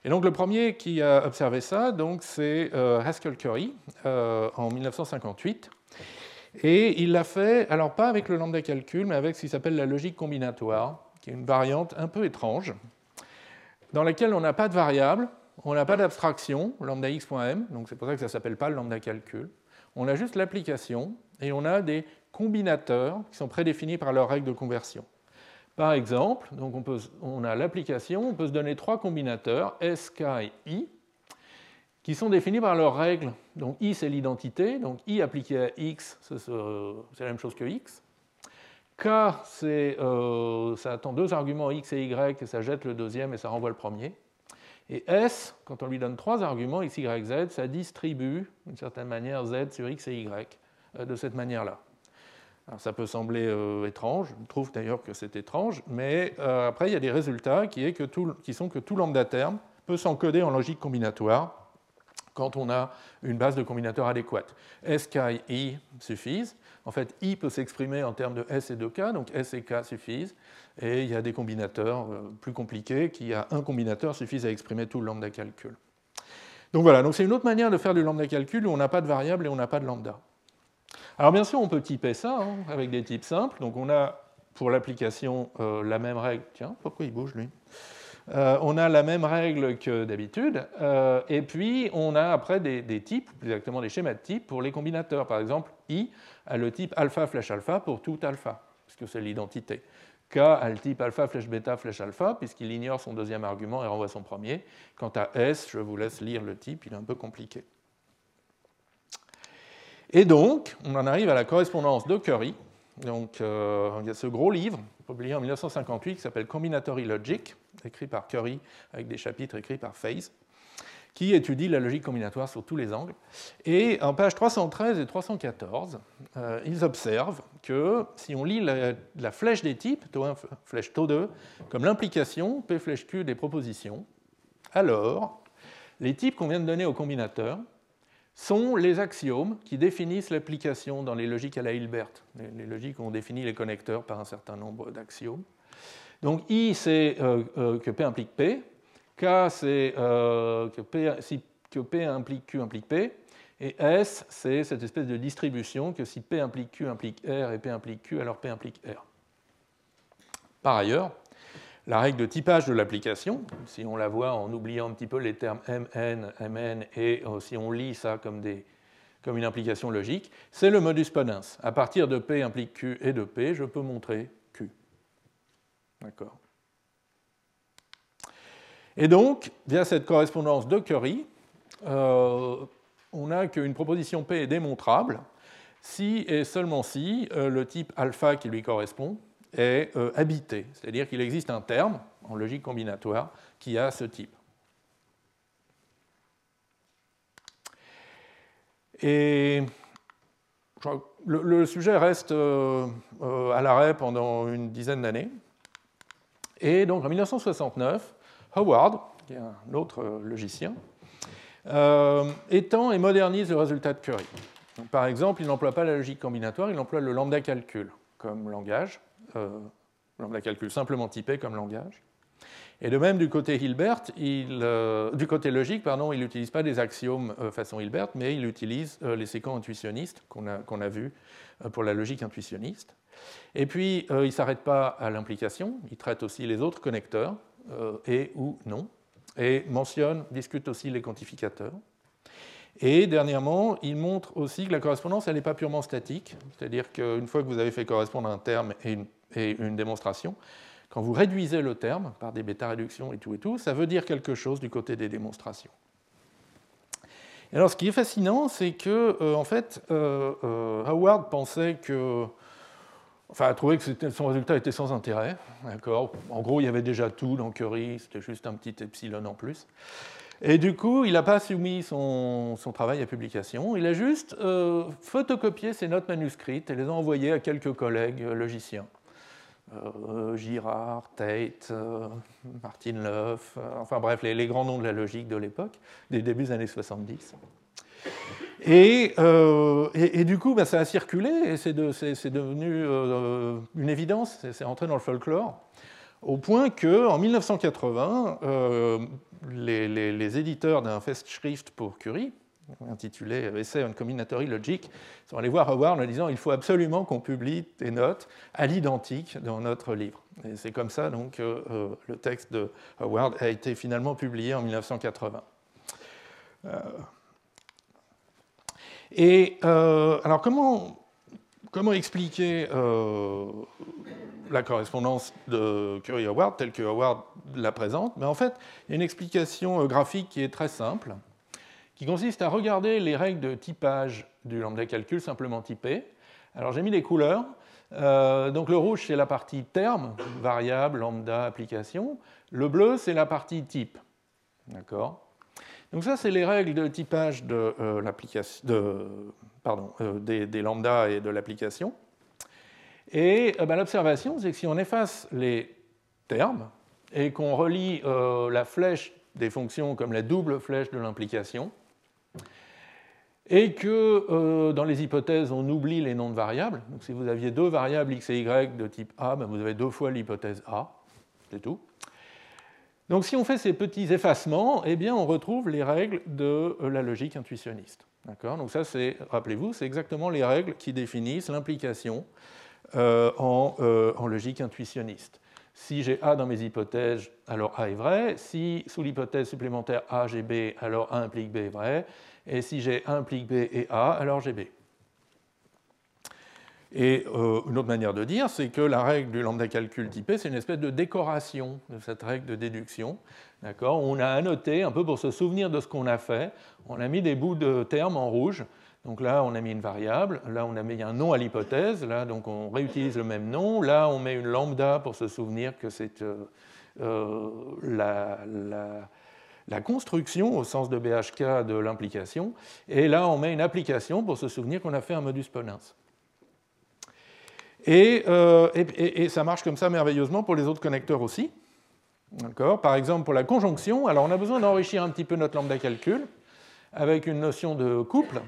Et donc le premier qui a observé ça, c'est euh, Haskell Curry euh, en 1958. Et il l'a fait, alors pas avec le lambda calcul, mais avec ce qui s'appelle la logique combinatoire, qui est une variante un peu étrange, dans laquelle on n'a pas de variable, on n'a pas d'abstraction, lambda x.m, donc c'est pour ça que ça ne s'appelle pas le lambda calcul. On a juste l'application et on a des combinateurs qui sont prédéfinis par leurs règles de conversion. Par exemple, donc on, on a l'application, on peut se donner trois combinateurs, S, K et I, qui sont définis par leurs règles. Donc I, c'est l'identité, donc I appliqué à X, c'est la même chose que X. K, euh, ça attend deux arguments x et y, et ça jette le deuxième et ça renvoie le premier. Et S, quand on lui donne trois arguments, x, y, z, ça distribue d'une certaine manière z sur x et y euh, de cette manière-là. Ça peut sembler euh, étrange, je trouve d'ailleurs que c'est étrange, mais après il y a des résultats qui, sont que tout lambda terme peut s'encoder en logique combinatoire quand on a une base de combinateur adéquate. S, K et I suffisent. En fait, I peut s'exprimer en termes de S et de K, donc S et K suffisent. Et il y a des combinateurs euh, plus compliqués qui, à un combinateur, suffisent à exprimer tout le lambda calcul. Donc voilà, donc c'est une autre manière de faire du lambda calcul où on n'a pas de variable et on n'a pas de lambda. Alors bien sûr, on peut typer ça hein, avec des types simples. Donc on a pour l'application la même règle. Tiens, pourquoi il bouge lui? Euh, on a la même règle que d'habitude, euh, et puis on a après des, types, plus exactement des schémas de type pour les combinateurs. Par exemple, I a le type alpha flèche alpha pour tout alpha, puisque c'est l'identité. K a le type alpha flèche bêta flèche alpha, puisqu'il ignore son deuxième argument et renvoie son premier. Quant à S, je vous laisse lire le type, il est un peu compliqué. Et donc, on en arrive à la correspondance de Curry. Donc, euh, il y a ce gros livre publié en 1958 qui s'appelle Combinatory Logic, écrit par Curry avec des chapitres écrits par Phase, qui étudie la logique combinatoire sur tous les angles. Et en page 313 et 314, euh, ils observent que si on lit la, flèche des types, taux 1, flèche taux 2, comme l'implication, P flèche Q des propositions, alors les types qu'on vient de donner au combinateur sont les axiomes qui définissent l'application dans les logiques à la Hilbert, les logiques où on définit les connecteurs par un certain nombre d'axiomes. Donc I, c'est euh, euh, que P implique P. K, c'est euh, que, P, implique Q implique P. Et S, c'est cette espèce de distribution que si P implique Q implique R et P implique Q, alors P implique R. Par ailleurs, la règle de typage de l'application, si on la voit en oubliant un petit peu les termes MN, MN, et si on lit ça comme, une implication logique, c'est le modus ponens. À partir de P implique Q et de P, je peux montrer D'accord. Et donc, via cette correspondance de Curry, euh, on a qu'une proposition P est démontrable si et seulement si euh, le type alpha qui lui correspond est euh, habité, c'est-à-dire qu'il existe un terme en logique combinatoire qui a ce type. Et le, sujet reste à l'arrêt pendant une dizaine d'années. Et donc en 1969, Howard, qui est un autre euh, logicien, euh, étend et modernise le résultat de Curie. par exemple, il n'emploie pas la logique combinatoire, il emploie le lambda calcul comme langage, euh, lambda calcul simplement typé comme langage. Et de même, du côté Hilbert, du côté logique, pardon, il n'utilise pas des axiomes façon Hilbert, mais il utilise les séquences intuitionnistes qu'on a, qu'on a vues pour la logique intuitionniste. Et puis, euh, il ne s'arrête pas à l'implication, il traite aussi les autres connecteurs, euh, et ou non, et mentionne, discute aussi les quantificateurs. Et dernièrement, il montre aussi que la correspondance, elle n'est pas purement statique, c'est-à-dire qu'une fois que vous avez fait correspondre un terme et une, démonstration, quand vous réduisez le terme par des bêta-réductions et tout et tout, ça veut dire quelque chose du côté des démonstrations. Et alors, ce qui est fascinant, c'est que, euh, en fait, Howard pensait que enfin, a que son résultat était sans intérêt. D'accord? En gros, il y avait déjà tout dans Curie, c'était juste un petit epsilon en plus. Et du coup, il n'a pas soumis son, travail à publication, il a juste euh, photocopié ses notes manuscrites et les a envoyées à quelques collègues logiciens. Euh, Girard, Tate, euh, Martin Leuf, enfin bref, les, les, grands noms de la logique de l'époque, des débuts des années 70. Euh, et, du coup, bah, ça a circulé et c'est devenu euh, une évidence, c'est rentré dans le folklore, au point qu'en 1980, euh, les, éditeurs d'un Festschrift pour Curie, intitulé Essay on Combinatory Logic, sont allés voir Howard en disant il faut absolument qu'on publie des notes à l'identique dans notre livre. Et c'est comme ça donc que le texte de Howard a été finalement publié en 1980. Et euh, alors, comment, comment expliquer euh, la correspondance de Curie-Howard telle que Howard la présente? Mais en fait, il y a une explication euh, graphique qui est très simple, qui consiste à regarder les règles de typage du lambda calcul simplement typé. Alors, j'ai mis des couleurs. donc, le rouge, c'est la partie terme, variable, lambda, application. Le bleu, c'est la partie type. D'accord? Donc ça, c'est les règles de typage euh, pardon, euh, des, lambdas et de l'application. Et euh, ben, l'observation, c'est que si on efface les termes et qu'on relie la flèche des fonctions comme la double flèche de l'implication, et que dans les hypothèses, on oublie les noms de variables. Donc si vous aviez deux variables x et y de type A, ben, vous avez deux fois l'hypothèse A, c'est tout. Donc si on fait ces petits effacements, eh bien on retrouve les règles de la logique intuitionniste. Donc ça, c'est, rappelez-vous, c'est exactement les règles qui définissent l'implication euh, euh, en, logique intuitionniste. Si j'ai A dans mes hypothèses, alors A est vrai. Si sous l'hypothèse supplémentaire A, j'ai B, alors A implique B est vrai. Et si j'ai A implique B et A, alors j'ai B. Et euh, une autre manière de dire, c'est que la règle du lambda calcul typé, c'est une espèce de décoration de cette règle de déduction. On a annoté, un peu pour se souvenir de ce qu'on a fait, on a mis des bouts de termes en rouge. Donc là, on a mis une variable, là, on a mis un nom à l'hypothèse, là, donc on réutilise le même nom, là, on met une lambda pour se souvenir que c'est euh, euh, la, construction, au sens de BHK, de l'implication, et là, on met une application pour se souvenir qu'on a fait un modus ponens. Euh, et, ça marche comme ça merveilleusement pour les autres connecteurs aussi. Par exemple, pour la conjonction, alors on a besoin d'enrichir un petit peu notre lambda calcul avec une notion de couple,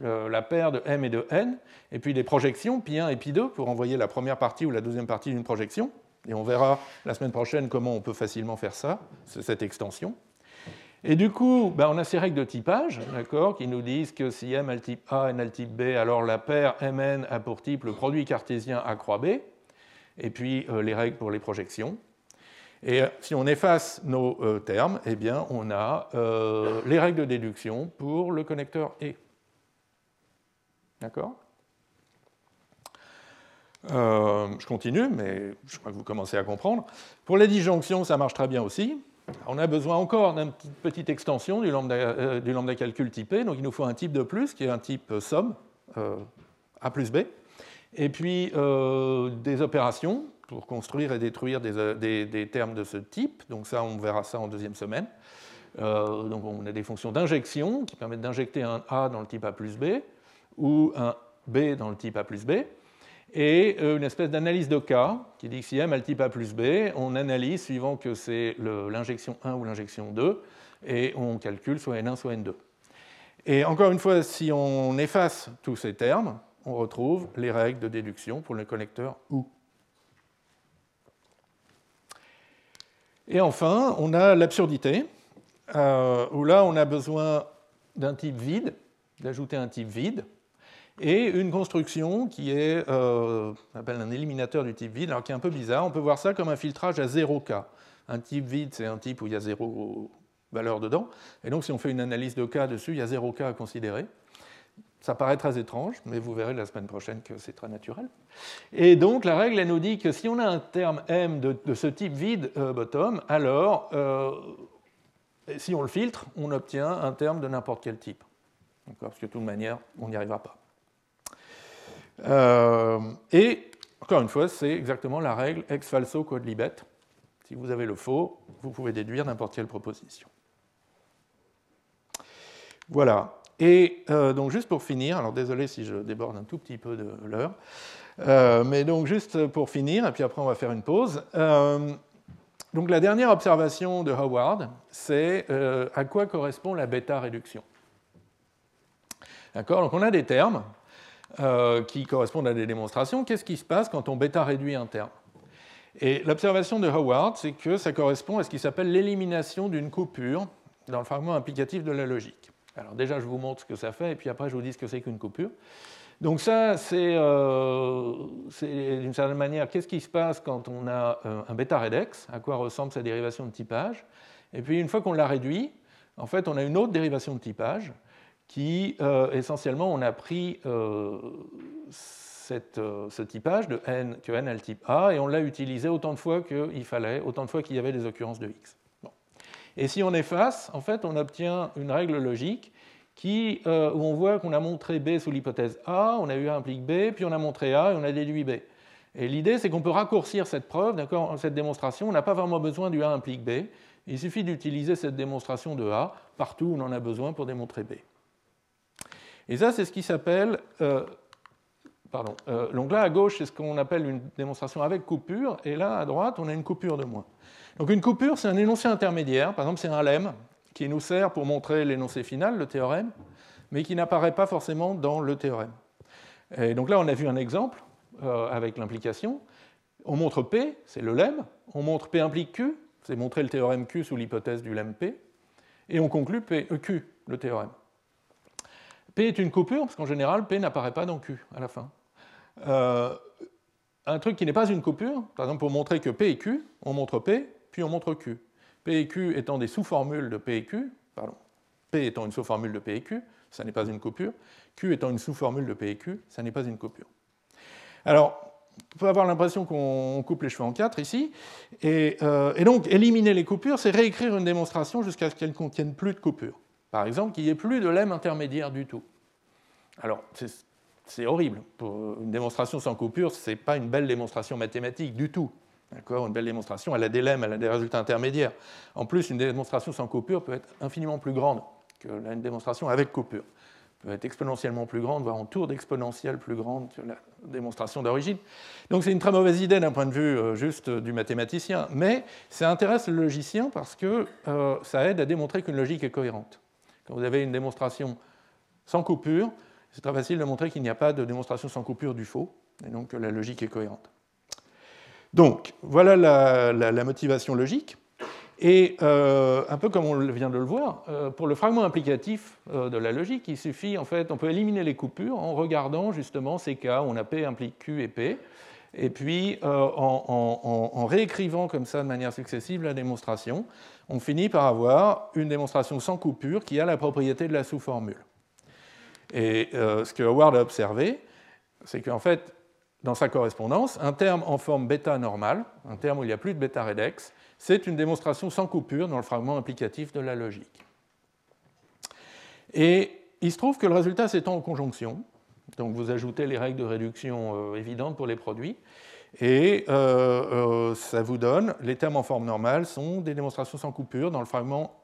la paire de m et de n, et puis des projections, pi1 et pi2, pour envoyer la première partie ou la deuxième partie d'une projection. Et on verra la semaine prochaine comment on peut facilement faire ça, cette extension. Et du coup, ben, on a ces règles de typage, qui nous disent que si M a le type A, N a le type B, alors la paire Mn a pour type le produit cartésien A croix B, et puis euh, les règles pour les projections. Et euh, si on efface nos euh, termes, eh bien, on a les règles de déduction pour le connecteur E. D'accord Je continue, mais je crois que vous commencez à comprendre. Pour les disjonctions, ça marche très bien aussi. On a besoin encore d'une petite extension du lambda, euh, du lambda, calcul typé, donc il nous faut un type de plus qui est un type euh, somme, euh, A plus B, et puis des opérations pour construire et détruire des, termes de ce type, donc ça on verra ça en deuxième semaine. donc on a des fonctions d'injection qui permettent d'injecter un A dans le type A plus B ou un B dans le type A plus B et euh, une espèce d'analyse de cas qui dit que si M a le type A plus B, on analyse suivant que c'est l'injection 1 ou l'injection 2, et on calcule soit N1 soit N2. Et encore une fois, si on efface tous ces termes, on retrouve les règles de déduction pour le connecteur OU. Et enfin, on a l'absurdité, euh, où là, on a besoin d'un type vide, d'ajouter un type vide, et une construction qui est, euh, appelle un éliminateur du type vide, alors qui est un peu bizarre. On peut voir ça comme un filtrage à 0K. Un type vide, c'est un type où il y a zéro valeur dedans. Et donc, si on fait une analyse de cas dessus, il y a 0 cas à considérer. Ça paraît très étrange, mais vous verrez la semaine prochaine que c'est très naturel. Et donc, la règle, elle nous dit que si on a un terme M de, ce type vide euh, bottom, alors, euh, si on le filtre, on obtient un terme de n'importe quel type. Parce que de toute manière, on n'y arrivera pas. Euh, et encore une fois, c'est exactement la règle ex falso quod libet. Si vous avez le faux, vous pouvez déduire n'importe quelle proposition. Voilà. Et euh, donc juste pour finir, alors désolé si je déborde un tout petit peu de l'heure, euh, mais donc juste pour finir, et puis après on va faire une pause. donc la dernière observation de Howard, c'est à quoi correspond la bêta réduction. D'accord? Donc on a des termes euh, qui correspondent à des démonstrations. Qu'est-ce qui se passe quand on bêta réduit un terme? Et l'observation de Howard, c'est que ça correspond à ce qui s'appelle l'élimination d'une coupure dans le fragment implicatif de la logique. Alors déjà, je vous montre ce que ça fait, et puis après, je vous dis ce que c'est qu'une coupure. Donc ça, c'est euh, d'une certaine manière, qu'est-ce qui se passe quand on a euh, un bêta redex, à quoi ressemble sa dérivation de typage, et puis une fois qu'on l'a réduit, en fait, on a une autre dérivation de typage, qui, euh, essentiellement, on a pris euh, euh, ce typage de n, que n a le type A, et on l'a utilisé autant de fois qu'il fallait, autant de fois qu'il y avait des occurrences de x. Et si on efface, en fait, on obtient une règle logique où on voit qu'on a montré B sous l'hypothèse A, on a eu A implique B, puis on a montré A et on a déduit B. Et l'idée, c'est qu'on peut raccourcir cette preuve, cette démonstration, on n'a pas vraiment besoin du A implique B, il suffit d'utiliser cette démonstration de A partout où on en a besoin pour démontrer B. Et ça, c'est ce qui s'appelle. Euh, pardon. Euh, là, à gauche, c'est ce qu'on appelle une démonstration avec coupure, et là, à droite, on a une coupure de moins. Donc une coupure, c'est un énoncé intermédiaire. Par exemple, c'est un lemme qui nous sert pour montrer l'énoncé final, le théorème, mais qui n'apparaît pas forcément dans le théorème. Et donc là, on a vu un exemple euh, avec l'implication. On montre P, c'est le lemme. On montre P implique Q, C'est montrer le théorème Q sous l'hypothèse du lemme P. Et on conclut P, euh, Q, le théorème. P est une coupure, parce qu'en général, P n'apparaît pas dans Q à la fin. Euh, un truc qui n'est pas une coupure, par exemple pour montrer que P et Q, on montre P, puis on montre Q. P et Q étant des sous-formules de P et Q, pardon, P étant une sous-formule de P et Q, ça n'est pas une coupure. Q étant une sous-formule de P et Q, ça n'est pas une coupure. Alors, on peut avoir l'impression qu'on coupe les cheveux en quatre ici. Et, euh, donc, éliminer les coupures, c'est réécrire une démonstration jusqu'à ce qu'elle ne contienne plus de coupures. Par exemple, qu'il n'y ait plus de lemme intermédiaire du tout. Alors, c'est horrible. Une démonstration sans coupure, ce n'est pas une belle démonstration mathématique du tout. Une belle démonstration, elle a des lemmes, elle a des résultats intermédiaires. En plus, une démonstration sans coupure peut être infiniment plus grande que démonstration avec coupure. peut être exponentiellement plus grande, voire en tour d'exponentielle plus grande que la démonstration d'origine. Donc c'est une très mauvaise idée d'un point de vue euh, juste du mathématicien, mais ça intéresse le logicien parce que euh, ça aide à démontrer qu'une logique est cohérente. Quand vous avez une démonstration sans coupure, c'est très facile de montrer qu'il n'y a pas de démonstration sans coupure du faux, et donc la logique est cohérente. Donc, voilà la, motivation logique. Et euh, un peu comme on vient de le voir, euh, pour le fragment implicatif euh, de la logique, il suffit, en fait, on peut éliminer les coupures en regardant justement ces cas où on a P implique Q et P, et puis en, réécrivant comme ça de manière successive la démonstration, on finit par avoir une démonstration sans coupure qui a la propriété de la sous-formule. Et euh, ce que Howard a observé, c'est qu'en fait, dans sa correspondance, un terme en forme bêta normale, un terme où il n'y a plus de bêta redex, c'est une démonstration sans coupure dans le fragment implicatif de la logique. Et il se trouve que le résultat s'étend en conjonction, donc vous ajoutez les règles de réduction euh, évidentes pour les produits, et euh, ça vous donne, les termes en forme normale sont des démonstrations sans coupure dans le fragment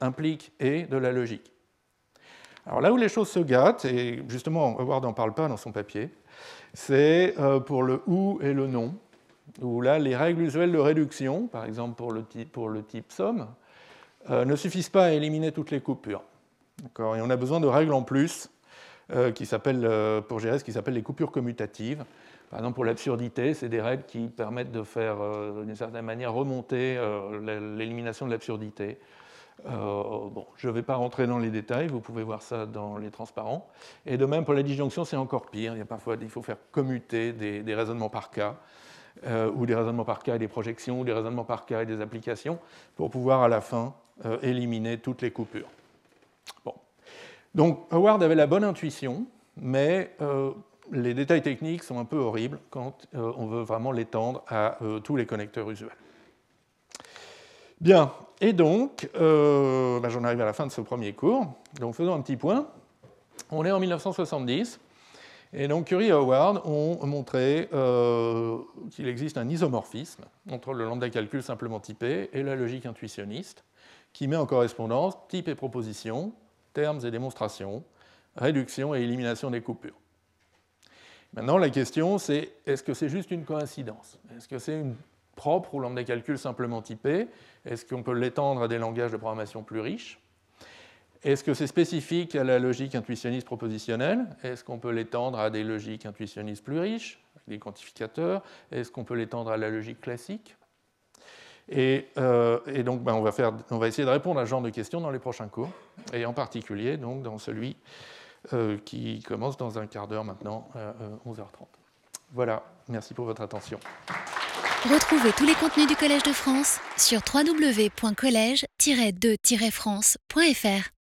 implique et de la logique. Alors là où les choses se gâtent, et justement Howard n'en parle pas dans son papier, c'est euh, pour le ou et le non, où là les règles usuelles de réduction, par exemple pour le type, pour somme, euh, ne suffisent pas à éliminer toutes les coupures. Et on a besoin de règles en plus euh, qui pour gérer ce qui s'appelle les coupures commutatives. Par exemple, pour l'absurdité, c'est des règles qui permettent de faire, d'une certaine manière, remonter l'élimination de l'absurdité. Euh, bon, je ne vais pas rentrer dans les détails, vous pouvez voir ça dans les transparents. Et de même, pour la disjonction, c'est encore pire. Il y a parfois, il faut faire commuter des, raisonnements par cas, euh, ou des raisonnements par cas et des projections, ou des raisonnements par cas et des applications, pour pouvoir à la fin euh, éliminer toutes les coupures. Bon. Donc, Howard avait la bonne intuition, mais les détails techniques sont un peu horribles quand on veut vraiment l'étendre à tous les connecteurs usuels. Bien, et donc, euh, ben, j'en arrive à la fin de ce premier cours. Donc, faisons un petit point. On est en 1970. Et donc, Curie et Howard ont montré euh, qu'il existe un isomorphisme entre le lambda calcul simplement typé et la logique intuitionniste, qui met en correspondance type et proposition, termes et démonstrations, réduction et élimination des coupures. Maintenant, la question, c'est est-ce que c'est juste une coïncidence? Est-ce que c'est une propre au lambda calcul simplement typé? Est-ce qu'on peut l'étendre à des langages de programmation plus riches? Est-ce que c'est spécifique à la logique intuitionniste propositionnelle? Est-ce qu'on peut l'étendre à des logiques intuitionnistes plus riches, des quantificateurs? Est-ce qu'on peut l'étendre à la logique classique? Et, euh, donc, ben, on, va on, va essayer de répondre à ce genre de questions dans les prochains cours, et en particulier donc, dans celui qui commence dans un quart d'heure maintenant, à 11h30. Voilà, merci pour votre attention. Retrouvez tous les contenus du Collège de France sur www.colège-2-france.fr.